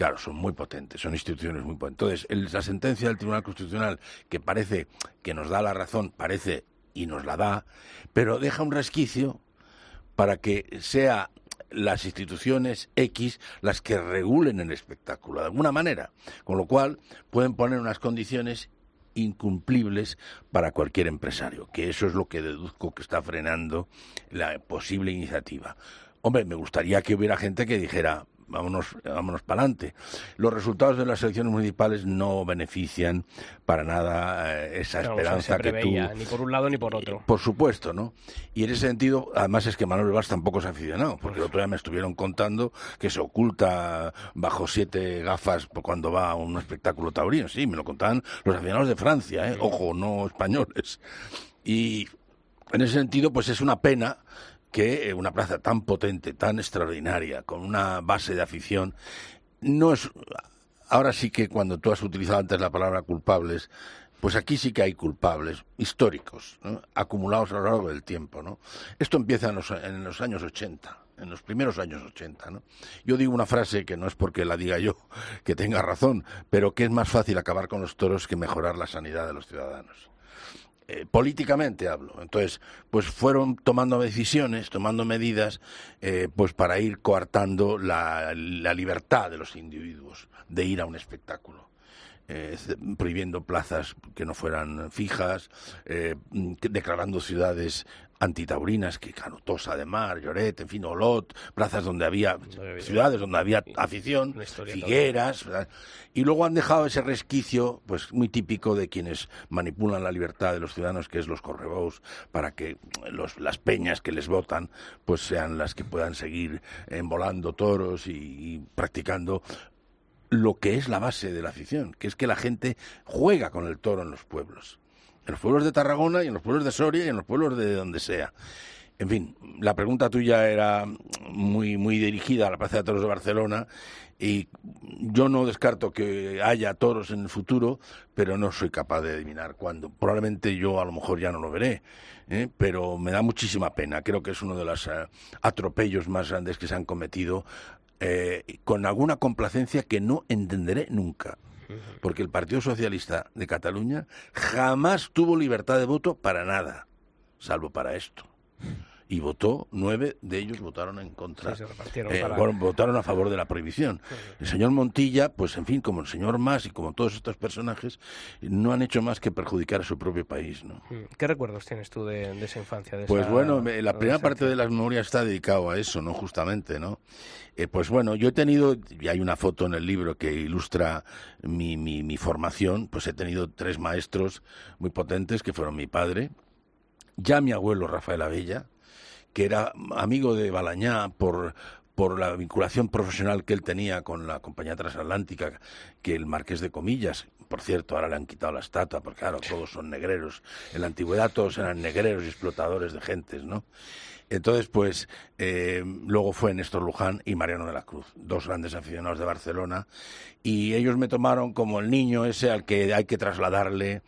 Claro, son muy potentes, son instituciones muy potentes. Entonces, la sentencia del Tribunal Constitucional, que parece que nos da la razón, parece y nos la da, pero deja un resquicio para que sea las instituciones X las que regulen el espectáculo de alguna manera, con lo cual pueden poner unas condiciones incumplibles para cualquier empresario, que eso es lo que deduzco que está frenando la posible iniciativa. Hombre, me gustaría que hubiera gente que dijera, vámonos, vámonos para adelante. Los resultados de las elecciones municipales no benefician para nada eh, esa esperanza se que tú ni por un lado ni por otro. por supuesto, ¿no? Y en ese sentido, además es que Manuel Valls tampoco es aficionado, porque el otro día me estuvieron contando que se oculta bajo siete gafas cuando va a un espectáculo taurino. Sí, me lo contaban los aficionados de Francia, ¿eh? Ojo, no españoles. Y en ese sentido, pues es una pena que eh, una plaza tan potente, tan extraordinaria, con una base de afición, no es... Ahora sí que cuando tú has utilizado antes la palabra culpables, pues aquí sí que hay culpables históricos, acumulados a lo largo del tiempo. ¿no? Esto empieza en los, en los años 80, en los primeros años 80. ¿no? Yo digo una frase que no es porque la diga yo, <laughs> que tenga razón, pero que es más fácil acabar con los toros que mejorar la sanidad de los ciudadanos eh, políticamente hablo. Entonces, pues fueron tomando decisiones, tomando medidas, eh, pues para ir coartando la, libertad de los individuos de ir a un espectáculo. Eh, prohibiendo plazas que no fueran fijas, declarando ciudades antitaurinas, que claro, Tosa de Mar, Lloret, en fin, Olot, plazas donde había, ciudades donde había afición, Figueras, y luego han dejado ese resquicio, pues muy típico de quienes manipulan la libertad de los ciudadanos, que es los correbous, para que los, las peñas que les votan, pues sean las que puedan seguir envolando toros y, y practicando lo que es la base de la afición, que es que la gente juega con el toro en los pueblos. En los pueblos de Tarragona y en los pueblos de Soria y en los pueblos de donde sea. En fin, la pregunta tuya era muy, muy dirigida a la Plaza de Toros de Barcelona y yo no descarto que haya toros en el futuro, pero no soy capaz de adivinar cuándo. Probablemente yo a lo mejor ya no lo veré, ¿eh? pero me da muchísima pena. Creo que es uno de los eh, atropellos más grandes que se han cometido eh, con alguna complacencia que no entenderé nunca. Porque el Partido Socialista de Cataluña jamás tuvo libertad de voto para nada, salvo para esto. Y votó, nueve de ellos votaron en contra. Sí, se Eh, para- votaron a favor de la prohibición. El señor Montilla, pues en fin, como el señor Mas y como todos estos personajes, no han hecho más que perjudicar a su propio país, ¿no? Mm. ¿Qué recuerdos tienes tú de, de esa infancia? de Pues esa bueno, me- la primera parte de las memorias está dedicado a eso, ¿no? Justamente, ¿no? Eh, pues bueno, yo he tenido, y hay una foto en el libro que ilustra mi, mi, mi formación, pues he tenido tres maestros muy potentes que fueron mi padre, ya mi abuelo Rafael Abella, que era amigo de Balañá por, por la vinculación profesional que él tenía con la compañía transatlántica, que el marqués de Comillas, por cierto, ahora le han quitado la estatua, porque claro, todos son negreros. En la antigüedad todos eran negreros y explotadores de gentes, ¿no? Entonces, pues, eh, luego fue Néstor Luján y Mariano de la Cruz, dos grandes aficionados de Barcelona, y ellos me tomaron como el niño ese al que hay que trasladarle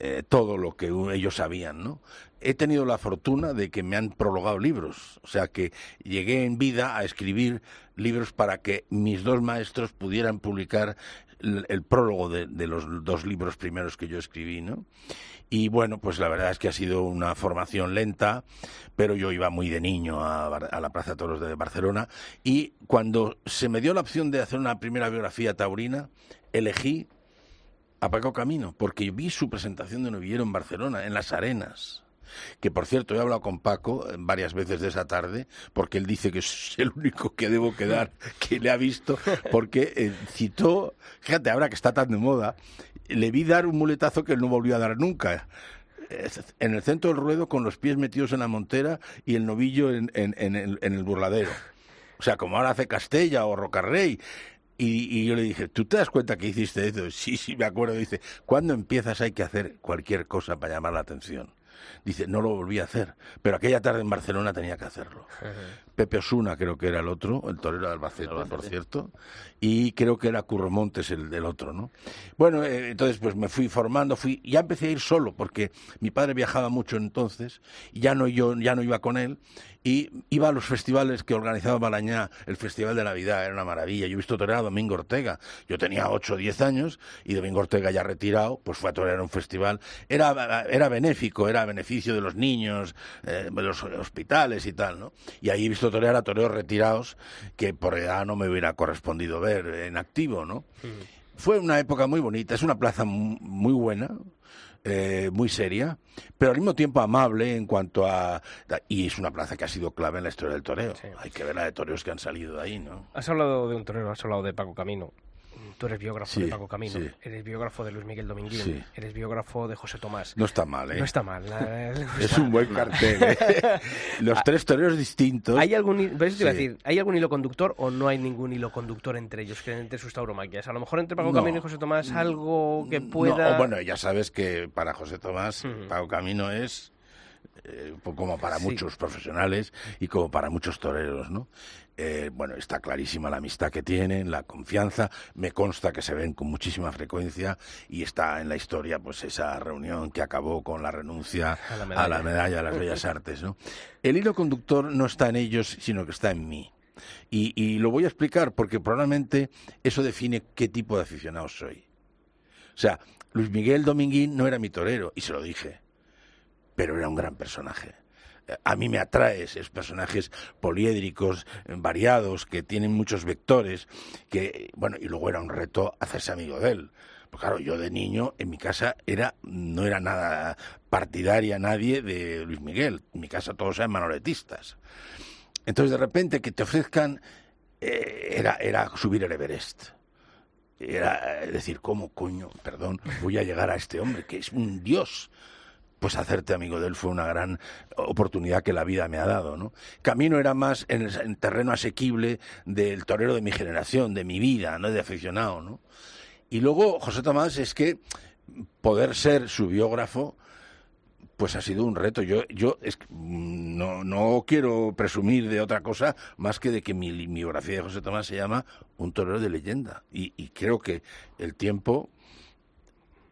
eh, todo lo que ellos sabían, ¿no? He tenido la fortuna de que me han prologado libros, o sea que llegué en vida a escribir libros para que mis dos maestros pudieran publicar el, prólogo de, los dos libros primeros que yo escribí, ¿no? Y bueno, pues la verdad es que ha sido una formación lenta, pero yo iba muy de niño a, a, la Plaza de Toros de Barcelona y cuando se me dio la opción de hacer una primera biografía taurina, elegí a Paco Camino, porque vi su presentación de novillero en Barcelona, en las arenas que por cierto he hablado con Paco eh, varias veces de esa tarde, porque él dice que <laughs> es el único que debo quedar que le ha visto, porque eh, citó, fíjate, ahora que está tan de moda, le vi dar un muletazo que él no volvió a dar nunca en el centro del ruedo con los pies metidos en la montera y el novillo en, el, burladero. O sea, como ahora hace Castella o Rocarrey. Y, y, yo le dije, ¿tú te das cuenta que hiciste eso? Sí, sí, me acuerdo. Dice, ¿cuándo empiezas hay que hacer cualquier cosa para llamar la atención? Dice, no lo volví a hacer, pero aquella tarde en Barcelona tenía que hacerlo. <laughs> Pepe Osuna creo que era el otro, el torero de Albacete, por cierto, y creo que era Curro Montes el del otro, ¿no? Bueno, eh, entonces pues me fui formando, fui, ya empecé a ir solo, porque mi padre viajaba mucho entonces, y ya no, yo, ya no iba con él, y iba a los festivales que organizaba Balañá, el Festival de Navidad, era una maravilla. Yo he visto torear a Domingo Ortega. Yo tenía 8 o 10 años y Domingo Ortega ya retirado, pues fue a torear a un festival. Era, era benéfico, era beneficio de los niños, eh, de los hospitales y tal, ¿no? Y ahí he visto torear a toreros retirados que por edad no me hubiera correspondido ver en activo, ¿no? Fue una época muy bonita, es una plaza muy buena, eh, muy seria, pero al mismo tiempo amable en cuanto a... Y es una plaza que ha sido clave en la historia del toreo. Hay que ver la de toreros que han salido de ahí, ¿no? Has hablado de un torero, has hablado de Paco Camino. Tú eres biógrafo de Paco Camino, eres biógrafo de Luis Miguel Dominguín, eres biógrafo de José Tomás. No está mal, ¿eh? No está mal. es un buen cartel, ¿eh? <laughs> Los tres toreros distintos. ¿Hay algún, decir, ¿Hay algún hilo conductor o no hay ningún hilo conductor entre ellos, que entre sus tauromaquias? A lo mejor entre Paco Camino y José Tomás algo que pueda... No, bueno, ya sabes que para José Tomás, Paco Camino es eh, como para muchos profesionales y como para muchos toreros, ¿no? Eh, bueno, está clarísima la amistad que tienen, la confianza, me consta que se ven con muchísima frecuencia y está en la historia pues esa reunión que acabó con la renuncia a la medalla, de las bellas artes, ¿no? El hilo conductor no está en ellos, sino que está en mí. Y, y lo voy a explicar porque probablemente eso define qué tipo de aficionado soy. O sea, Luis Miguel Dominguín no era mi torero, y se lo dije pero era un gran personaje. A mí me atrae esos personajes poliédricos, variados, que tienen muchos vectores, que, bueno, y luego era un reto hacerse amigo de él. Pues claro, yo de niño en mi casa era no era nada partidaria nadie de Luis Miguel. En mi casa todos eran manoletistas. Entonces de repente que te ofrezcan eh, era, era subir el Everest. Era decir, ¿cómo coño, perdón, voy a llegar a este hombre que es un dios? Pues hacerte amigo de él fue una gran oportunidad que la vida me ha dado, ¿no? Camino era más en el terreno asequible del torero de mi generación, de mi vida, ¿no? De aficionado, ¿no? Y luego José Tomás es que poder ser su biógrafo pues ha sido un reto. Yo, yo no, no quiero presumir de otra cosa más que de que mi, biografía de José Tomás se llama Un torero de leyenda. Y creo que el tiempo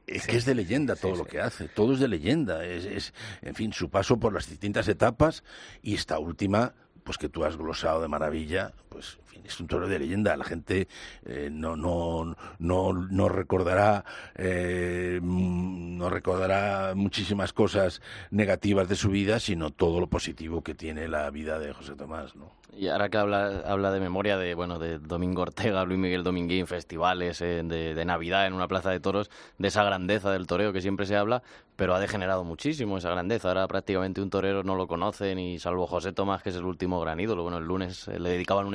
es que es de leyenda todo lo que hace, todo es de leyenda. Es, es, en fin, su paso por las distintas etapas y esta última, pues que tú has glosado de maravilla, pues es un toro de leyenda. La gente eh, no, no, no, no recordará, eh, no recordará muchísimas cosas negativas de su vida, sino todo lo positivo que tiene la vida de José Tomás, ¿no? Y ahora que habla, habla de memoria de, bueno, de Domingo Ortega, Luis Miguel Dominguín, festivales eh, de, Navidad en una plaza de toros, de esa grandeza del toreo que siempre se habla, pero ha degenerado muchísimo esa grandeza. Ahora prácticamente un torero no lo conoce, ni salvo José Tomás, que es el último gran ídolo. Bueno, el lunes le dedicaban un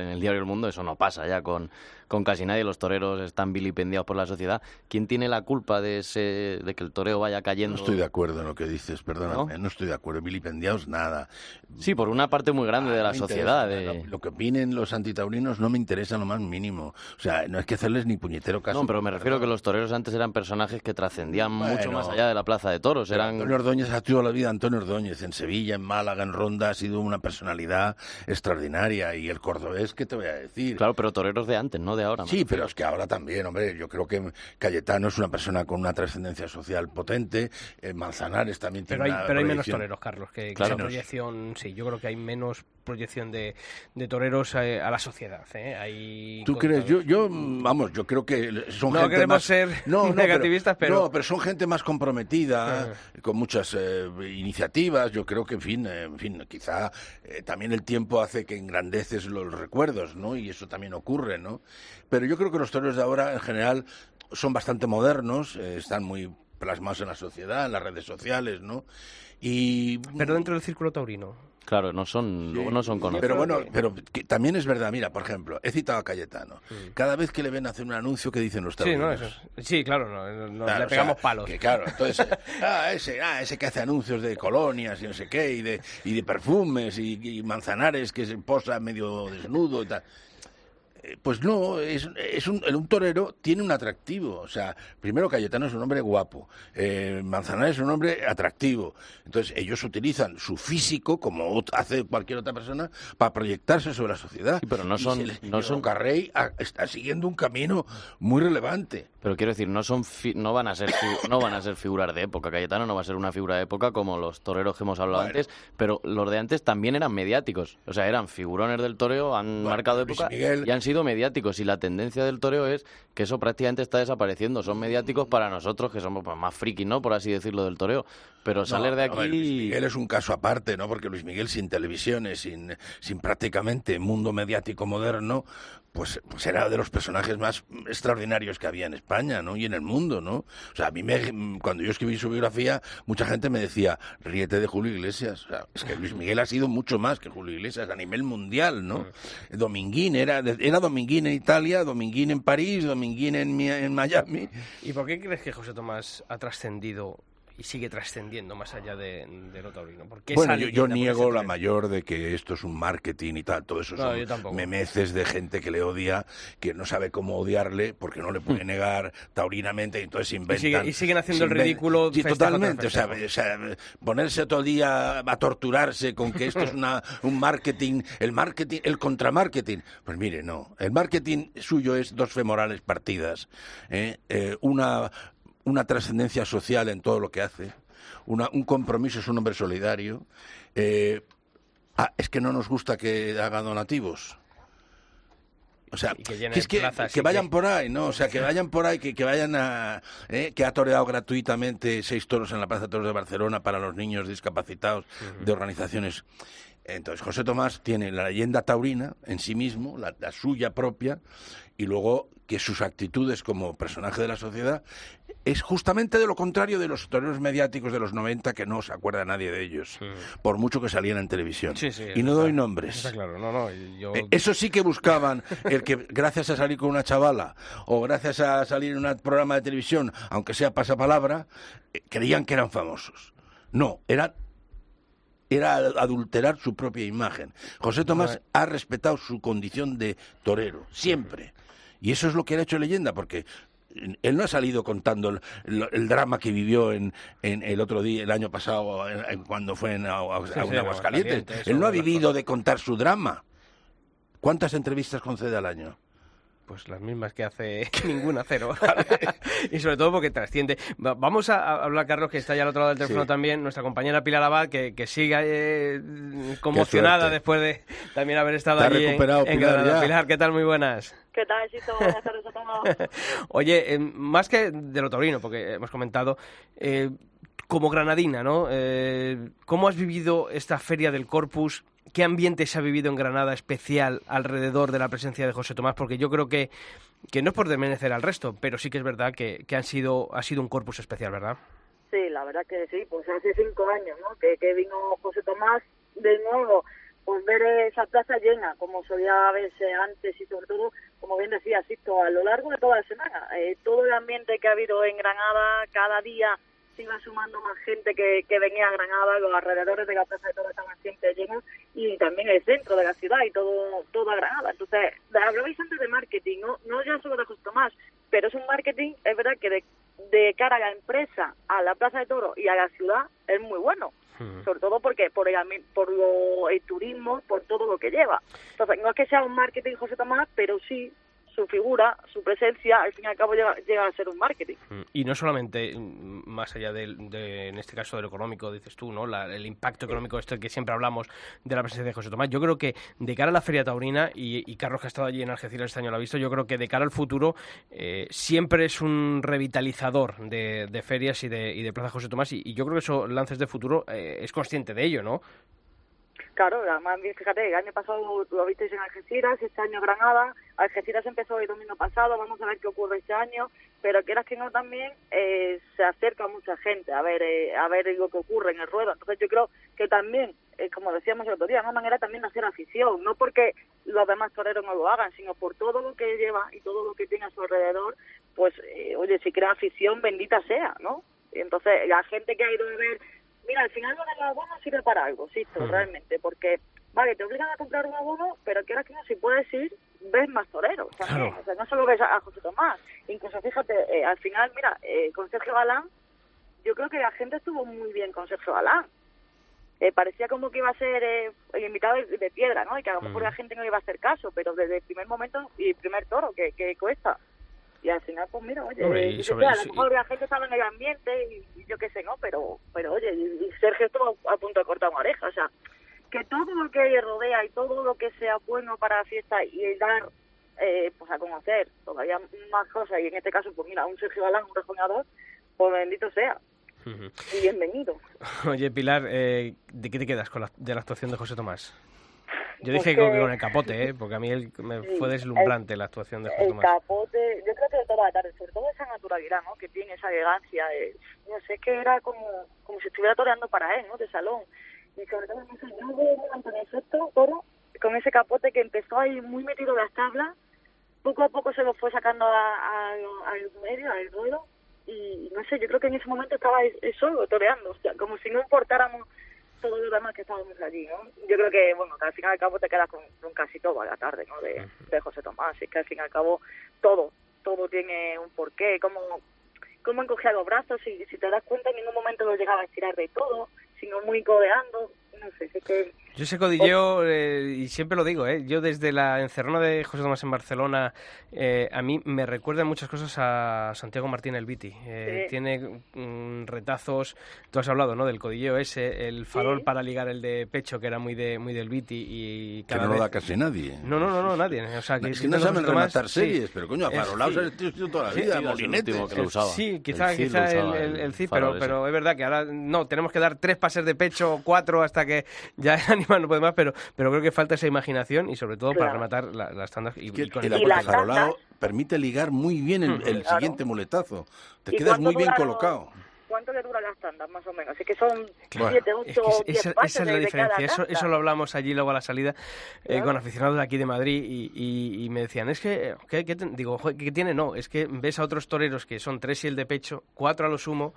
en el diario El Mundo, eso no pasa ya con, con casi nadie, los toreros están vilipendiados por la sociedad. ¿Quién tiene la culpa de, ese, de que el toreo vaya cayendo? No estoy de acuerdo en lo que dices, perdóname, ¿no? estoy de acuerdo. Vilipendiados, nada. Sí, por una parte muy grande de la sociedad. Lo que opinen los antitaurinos no me interesa lo más mínimo. O sea, no es que hacerles ni puñetero caso. No, pero me refiero a que los toreros antes eran personajes que trascendían mucho más allá de la plaza de toros. Eran... Antonio Ordóñez ha sido la vida Antonio Ordóñez en Sevilla, en Málaga, en Ronda, ha sido una personalidad extraordinaria. Y el cordobés, ¿qué te voy a decir? Claro, pero toreros de antes, no de ahora. Sí, pero es que ahora también, hombre. Yo creo que Cayetano es una persona con una trascendencia social potente. Eh, Manzanares también tiene pero hay, Pero hay menos toreros, Carlos, que, claro. proyección. Sí, yo creo que hay menos proyección de, de toreros a, a, la sociedad. ¿eh? Hay ¿Tú crees? Yo, yo, vamos, yo creo que son no gente queremos más... ser <laughs> no, no, negativistas, pero, No, pero son gente más comprometida, uh -huh. con muchas eh, iniciativas. Yo creo que, en fin, eh, en fin quizá eh, también el tiempo hace que engrandeces los recuerdos, ¿no? Y eso también ocurre, ¿no? Pero yo creo que los toreros de ahora, en general, son bastante modernos, eh, están muy plasmados en la sociedad, en las redes sociales, ¿no? Y... Pero dentro del círculo taurino. Claro, no son, no son conocidos. Pero bueno, pero que también es verdad, mira, por ejemplo, he citado a Cayetano. Sí. Cada vez que le ven hacer un anuncio, que dicen los taurinos? Sí, no, eso, sí claro, no, no claro, le pegamos o sea, palos. Que, claro, entonces, <laughs> ah, ese, ah, ese que hace anuncios de colonias y no sé qué, y de, y de perfumes, y, y manzanares que se posa medio desnudo y tal pues no, es, es un, un, torero tiene un atractivo. O sea, primero Cayetano es un hombre guapo, eh, Manzanares es un hombre atractivo. Entonces ellos utilizan su físico, como hace cualquier otra persona, para proyectarse sobre la sociedad. Sí, pero no son... Y no son... Carrey está siguiendo un camino muy relevante. Pero quiero decir, no son no van a ser no van a ser figuras de época. Cayetano no va a ser una figura de época como los toreros que hemos hablado bueno. antes, pero los de antes también eran mediáticos. O sea, eran figurones del toreo, han bueno, marcado época Miguel... y han sido mediáticos y la tendencia del toreo es que eso prácticamente está desapareciendo. Son mediáticos para nosotros que somos pues, más frikis, ¿no? Por así decirlo del toreo. Pero no, salir de aquí... Ver, Luis Miguel es un caso aparte, ¿no? Porque Luis Miguel sin televisiones, sin, sin prácticamente mundo mediático moderno, pues, pues era de los personajes más extraordinarios que había en España, ¿no? Y en el mundo, ¿no? O sea, a mí me, cuando yo escribí su biografía, mucha gente me decía, ríete de Julio Iglesias. O sea, es que Luis Miguel ha sido mucho más que Julio Iglesias a nivel mundial, ¿no? Dominguín, era, era Dominguín en Italia, Dominguín en París, Dominguín en, en Miami. ¿Y por qué crees que José Tomás ha trascendido y sigue trascendiendo más allá de, de lo taurino. ¿Por qué bueno, yo, yo niego la mayor de que esto es un marketing y tal, todo eso no, son memeces de gente que le odia, que no sabe cómo odiarle porque no le puede negar taurinamente y entonces inventan. Y, sigue, y siguen haciendo el ridículo. Sí, totalmente, o sea, o sea, ponerse todo el día a torturarse con que esto es una, <laughs> un marketing, el marketing, el contramarketing. Pues mire, no, el marketing suyo es dos femorales partidas, ¿eh? Eh, una una trascendencia social en todo lo que hace, una, un compromiso, es un hombre solidario. Eh, ah, es que no nos gusta que haga donativos. O sea, que, que, es que, que vayan por ahí, ¿no? O sea, que vayan por ahí, que, que vayan a... ¿eh? Que ha toreado gratuitamente seis toros en la Plaza de Toros de Barcelona para los niños discapacitados uh -huh. de organizaciones. Entonces, José Tomás tiene la leyenda taurina en sí mismo, la, la suya propia, y luego que sus actitudes como personaje de la sociedad es justamente de lo contrario de los toreros mediáticos de los 90 que no se acuerda nadie de ellos, sí. por mucho que salían en televisión. Sí, sí, y no está, doy nombres. Está claro, no, no, yo... eh, Eso sí que buscaban el que gracias a salir con una chavala o gracias a salir en un programa de televisión, aunque sea pasapalabra, eh, creían que eran famosos. No, eran era adulterar su propia imagen. José Tomás ha respetado su condición de torero, siempre. Y eso es lo que ha hecho leyenda, porque él no ha salido contando el, el, el drama que vivió en, en, el otro día, el año pasado, en, cuando fue en, a, a, sí, a sí, Aguascalientes. Él no ha vivido de contar su drama. ¿Cuántas entrevistas concede al año? Pues las mismas que hace <laughs> ninguna, cero. y sobre todo porque trasciende. Vamos a hablar, Carlos, que está ya al otro lado del teléfono sí. también, nuestra compañera Pilar Abad, que, que sigue eh, conmocionada después de también haber estado allí en, Pilar, en Granada. Pilar, ¿qué tal? Muy buenas. ¿Qué tal, Chito? Buenas tardes a todos. <laughs> Oye, eh, más que de lo taurino, porque hemos comentado, eh, como granadina, ¿no? Eh, ¿Cómo has vivido esta feria del Corpus? ¿Qué ambiente se ha vivido en Granada especial alrededor de la presencia de José Tomás? Porque yo creo que, que no es por desmerecer al resto, pero sí que es verdad que, que han sido, ha sido un corpus especial, ¿verdad? Sí, la verdad que sí. Pues hace cinco años, ¿no? Que, que vino José Tomás de nuevo pues ver esa plaza llena, como solía verse antes y sobre todo, como bien decía Sisto, a lo largo de toda la semana. Eh, todo el ambiente que ha habido en Granada, cada día se iba sumando más gente que, que venía a Granada, los alrededores de la Plaza de Toros estaban siempre llenos y también el centro de la ciudad y todo toda Granada. Entonces, hablabais antes de marketing, no, no ya solo de José Tomás, pero es un marketing, es verdad que de, de cara a la empresa, a la Plaza de Toros y a la ciudad es muy bueno sobre todo porque por el, por lo, el turismo, por todo lo que lleva. Entonces, no es que sea un marketing José Tomás, pero sí su figura, su presencia, al fin y al cabo llega, llega a ser un marketing. Mm, Y no solamente, mm, más allá de, en este caso, de lo económico, dices tú, ¿no? La- el impacto económico, este que siempre hablamos de la presencia de José Tomás. Yo creo que de cara a la Feria Taurina, y, y Carlos que ha estado allí en Algeciras este año lo ha visto, yo creo que de cara al futuro eh, siempre es un revitalizador de, de ferias y de, y de Plaza José Tomás. Y, y yo creo que eso, Lances de Futuro, eh, es consciente de ello, ¿no? Claro, además, fíjate, el año pasado lo visteis en Algeciras, este año Granada, Algeciras empezó el domingo pasado, vamos a ver qué ocurre este año, pero quieras que no también eh, se acerca mucha gente a ver eh, a ver lo que ocurre en el ruedo. Entonces yo creo que también, eh, como decíamos el otro día, es una manera también de hacer afición, no porque los demás toreros no lo hagan, sino por todo lo que lleva y todo lo que tiene a su alrededor, pues eh, oye, si crea afición, bendita sea, ¿no? Y entonces la gente que ha ido a ver Mira, al final lo del abono sirve para algo, sí, Ujú. realmente, porque, vale, te obligan a comprar un abono, pero quieras que no, si puedes ir, ves más toreros. Claro. O sea, no solo ves a, a José Tomás. Incluso, fíjate, eh, al final, mira, eh, con Sergio Galán, yo creo que la gente estuvo muy bien con Sergio Galán. Eh, parecía como que iba a ser eh, el invitado de, de piedra, ¿no? Y que a lo mejor la gente no iba a hacer caso, pero desde el primer momento y el primer toro que, que cuesta. Y al final, pues mira, oye, sobre- a lo sí. mejor la gente estaba en el ambiente y, y yo qué sé, ¿no? Pero, pero oye, y, Sergio estuvo a punto de cortar una oreja, o sea, que todo lo que rodea y todo lo que sea bueno para la fiesta y dar, eh, pues a conocer todavía más cosas, y en este caso, pues mira, un Sergio Galán, un rejoneador, pues bendito sea, y bienvenido. <laughs> Oye, Pilar, eh, ¿de qué te quedas con la, de la actuación de José Tomás? Yo dije que con el capote, ¿eh? porque a mí el- me Sí, fue deslumbrante la actuación de José el Tomás. capote, yo creo que de toda la tarde, sobre todo esa naturalidad, ¿no? Que tiene esa elegancia, eh, no sé, que era como, como si estuviera toreando para él, ¿no? De salón. Y sobre todo, no sé, Antonio Sexto, toro, con ese capote que empezó ahí muy metido en las tablas, poco a poco se lo fue sacando al medio, al ruedo, y no sé, yo creo que en ese momento estaba solo toreando, o sea, como si no importáramos todos los demás que estábamos allí, ¿no? Yo creo que, bueno, que al fin y al cabo te quedas con, con casi todo a la tarde, ¿no? De, de José Tomás, y que al fin y al cabo todo, todo tiene un porqué, cómo, cómo encogía los brazos, y si te das cuenta en ningún momento lo llegaba a estirar de todo, sino muy codeando, no sé, que... Yo ese codilleo, eh, y siempre lo digo, ¿eh? yo desde la encerrona de José Tomás en Barcelona, eh, a mí me recuerda muchas cosas a Santiago Martín el Viti. Eh, Sí. Tiene mm, retazos, tú has hablado ¿no? del codilleo ese, el farol Sí. para ligar el de pecho, que era muy de muy del Viti. Y Que cada no lo vez- da casi nadie. No, no, no, no, nadie. O sea, que Es que no José saben Tomás, rematar sí. series, pero coño, a sí. el tío tío toda la Sí, vida, sí, molinete. que lo. Sí, quizá, El quizá lo el, el, el el Cid, pero, pero es verdad que ahora no, tenemos que dar tres pases de pecho, cuatro, hasta que ya el <laughs> animal no puede más, pero, pero creo que falta esa imaginación y sobre todo para rematar la- las tandas y, y con el tandas. permite ligar muy bien el, el Claro. siguiente muletazo. Te ¿Y quedas muy bien colocado. ¿Cuánto le duran las tandas, más o menos? Así que son Bueno, siete, Es que ocho, es- diez esa, pases esa es la de- de cada diferencia. Eso, eso lo hablamos allí luego a la salida eh, con aficionados de aquí de Madrid y, y- y me decían, es que, ¿qué, qué ten-?" digo, "Joder, ¿qué tiene? No, es que ves a otros toreros que son tres y el de pecho, cuatro a lo sumo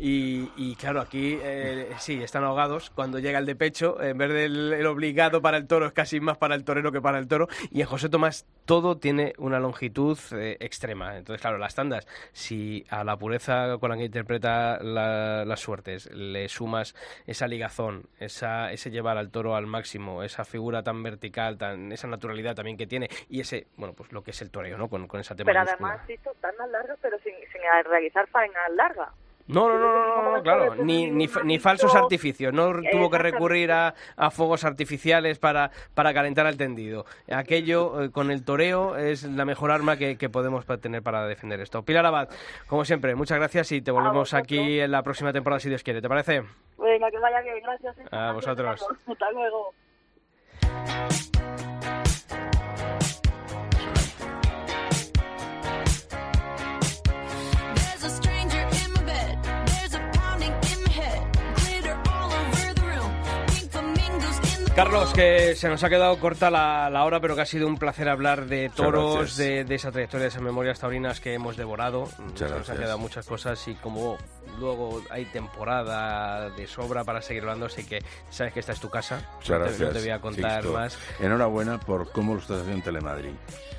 y, y claro, aquí eh, sí, están ahogados. Cuando llega el de pecho, en vez del el obligado para el toro, es casi más para el torero que para el toro. Y en José Tomás todo tiene una longitud eh, extrema. Entonces, claro, las tandas, si a la pureza con la que interpreta la- las suertes le sumas esa ligazón, esa, ese llevar al toro al máximo, esa figura tan vertical, tan, esa naturalidad también que tiene, y ese, bueno, pues lo que es el toreo, ¿no? Con, con esa tema Pero además hizo tandas largas, pero sin, sin realizar faenas largas. No, no, no, no, no, claro, ni, ni, ni falsos artificios, no tuvo que recurrir a, a fuegos artificiales para, para calentar al tendido. Aquello eh, con el toreo es la mejor arma que, que podemos tener para defender esto. Pilar Abad, como siempre, muchas gracias y te volvemos aquí en la próxima temporada si Dios quiere, ¿te parece? Venga, que vaya bien, gracias. A vosotros. Hasta luego. <laughs> Carlos, que se nos ha quedado corta la, la hora, pero que ha sido un placer hablar de toros, de, de esa trayectoria, de esas memorias taurinas que hemos devorado. Muchas se nos han quedado muchas cosas y como luego hay temporada de sobra para seguir hablando, así que sabes que esta es tu casa. Muchas no, te, gracias. no te voy a contar Sixto. más. Enhorabuena por cómo lo estás haciendo en Telemadrid.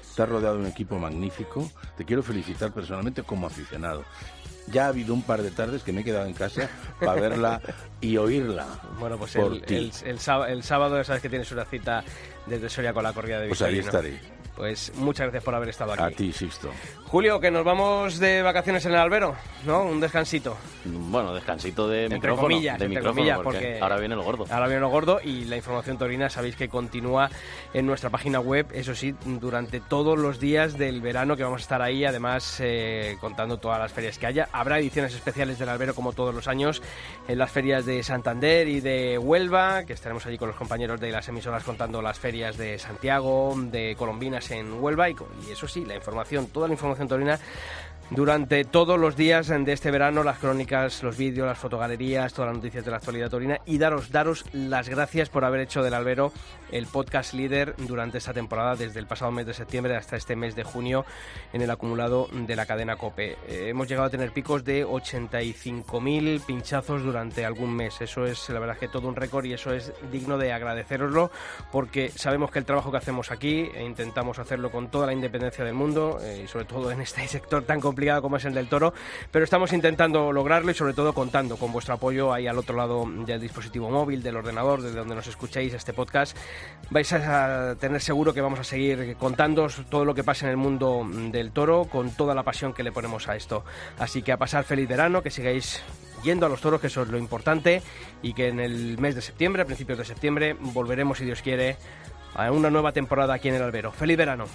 Estás rodeado de un equipo magnífico. Te quiero felicitar personalmente como aficionado. Ya ha habido un par de tardes que me he quedado en casa para verla y oírla. Bueno, pues el, el, el sábado, el sábado ya sabes que tienes una cita desde Soria con la corrida de Pues ahí estaré. Pues muchas gracias por haber estado aquí. A ti, Sixto. Julio, que nos vamos de vacaciones en el albero, ¿no? Un descansito. Bueno, descansito de Entre micrófono. comillas, de entre micrófono, comillas, porque, porque- ahora viene el gordo. Ahora viene lo gordo y la información taurina sabéis que continúa en nuestra página web, eso sí, durante todos los días del verano que vamos a estar ahí, además eh, contando todas las ferias que haya. Habrá ediciones especiales del albero como todos los años en las ferias de Santander y de Huelva, que estaremos allí con los compañeros de las emisoras contando las ferias de Santiago, de Colombinas en Huelva y, eso sí, la información, toda la información taurina durante todos los días de este verano, las crónicas, los vídeos, las fotogalerías, todas las noticias de la actualidad taurina y daros, daros las gracias por haber hecho del Albero el podcast líder durante esta temporada, desde el pasado mes de septiembre hasta este mes de junio en el acumulado de la cadena COPE. Eh, hemos llegado a tener picos de 85.000 pinchazos durante algún mes. Eso es, la verdad, que todo un récord y eso es digno de agradeceroslo porque sabemos que el trabajo que hacemos aquí e intentamos hacerlo con toda la independencia del mundo eh, y sobre todo en este sector tan complicado como es el del toro, pero estamos intentando lograrlo y sobre todo contando con vuestro apoyo ahí al otro lado del dispositivo móvil, del ordenador, desde donde nos escuchéis este podcast. Vais a tener seguro que vamos a seguir contando todo lo que pasa en el mundo del toro con toda la pasión que le ponemos a esto. Así que a pasar feliz verano, que sigáis yendo a los toros, que eso es lo importante, y que en el mes de septiembre, a principios de septiembre, volveremos, si Dios quiere, a una nueva temporada aquí en el albero. ¡Feliz verano!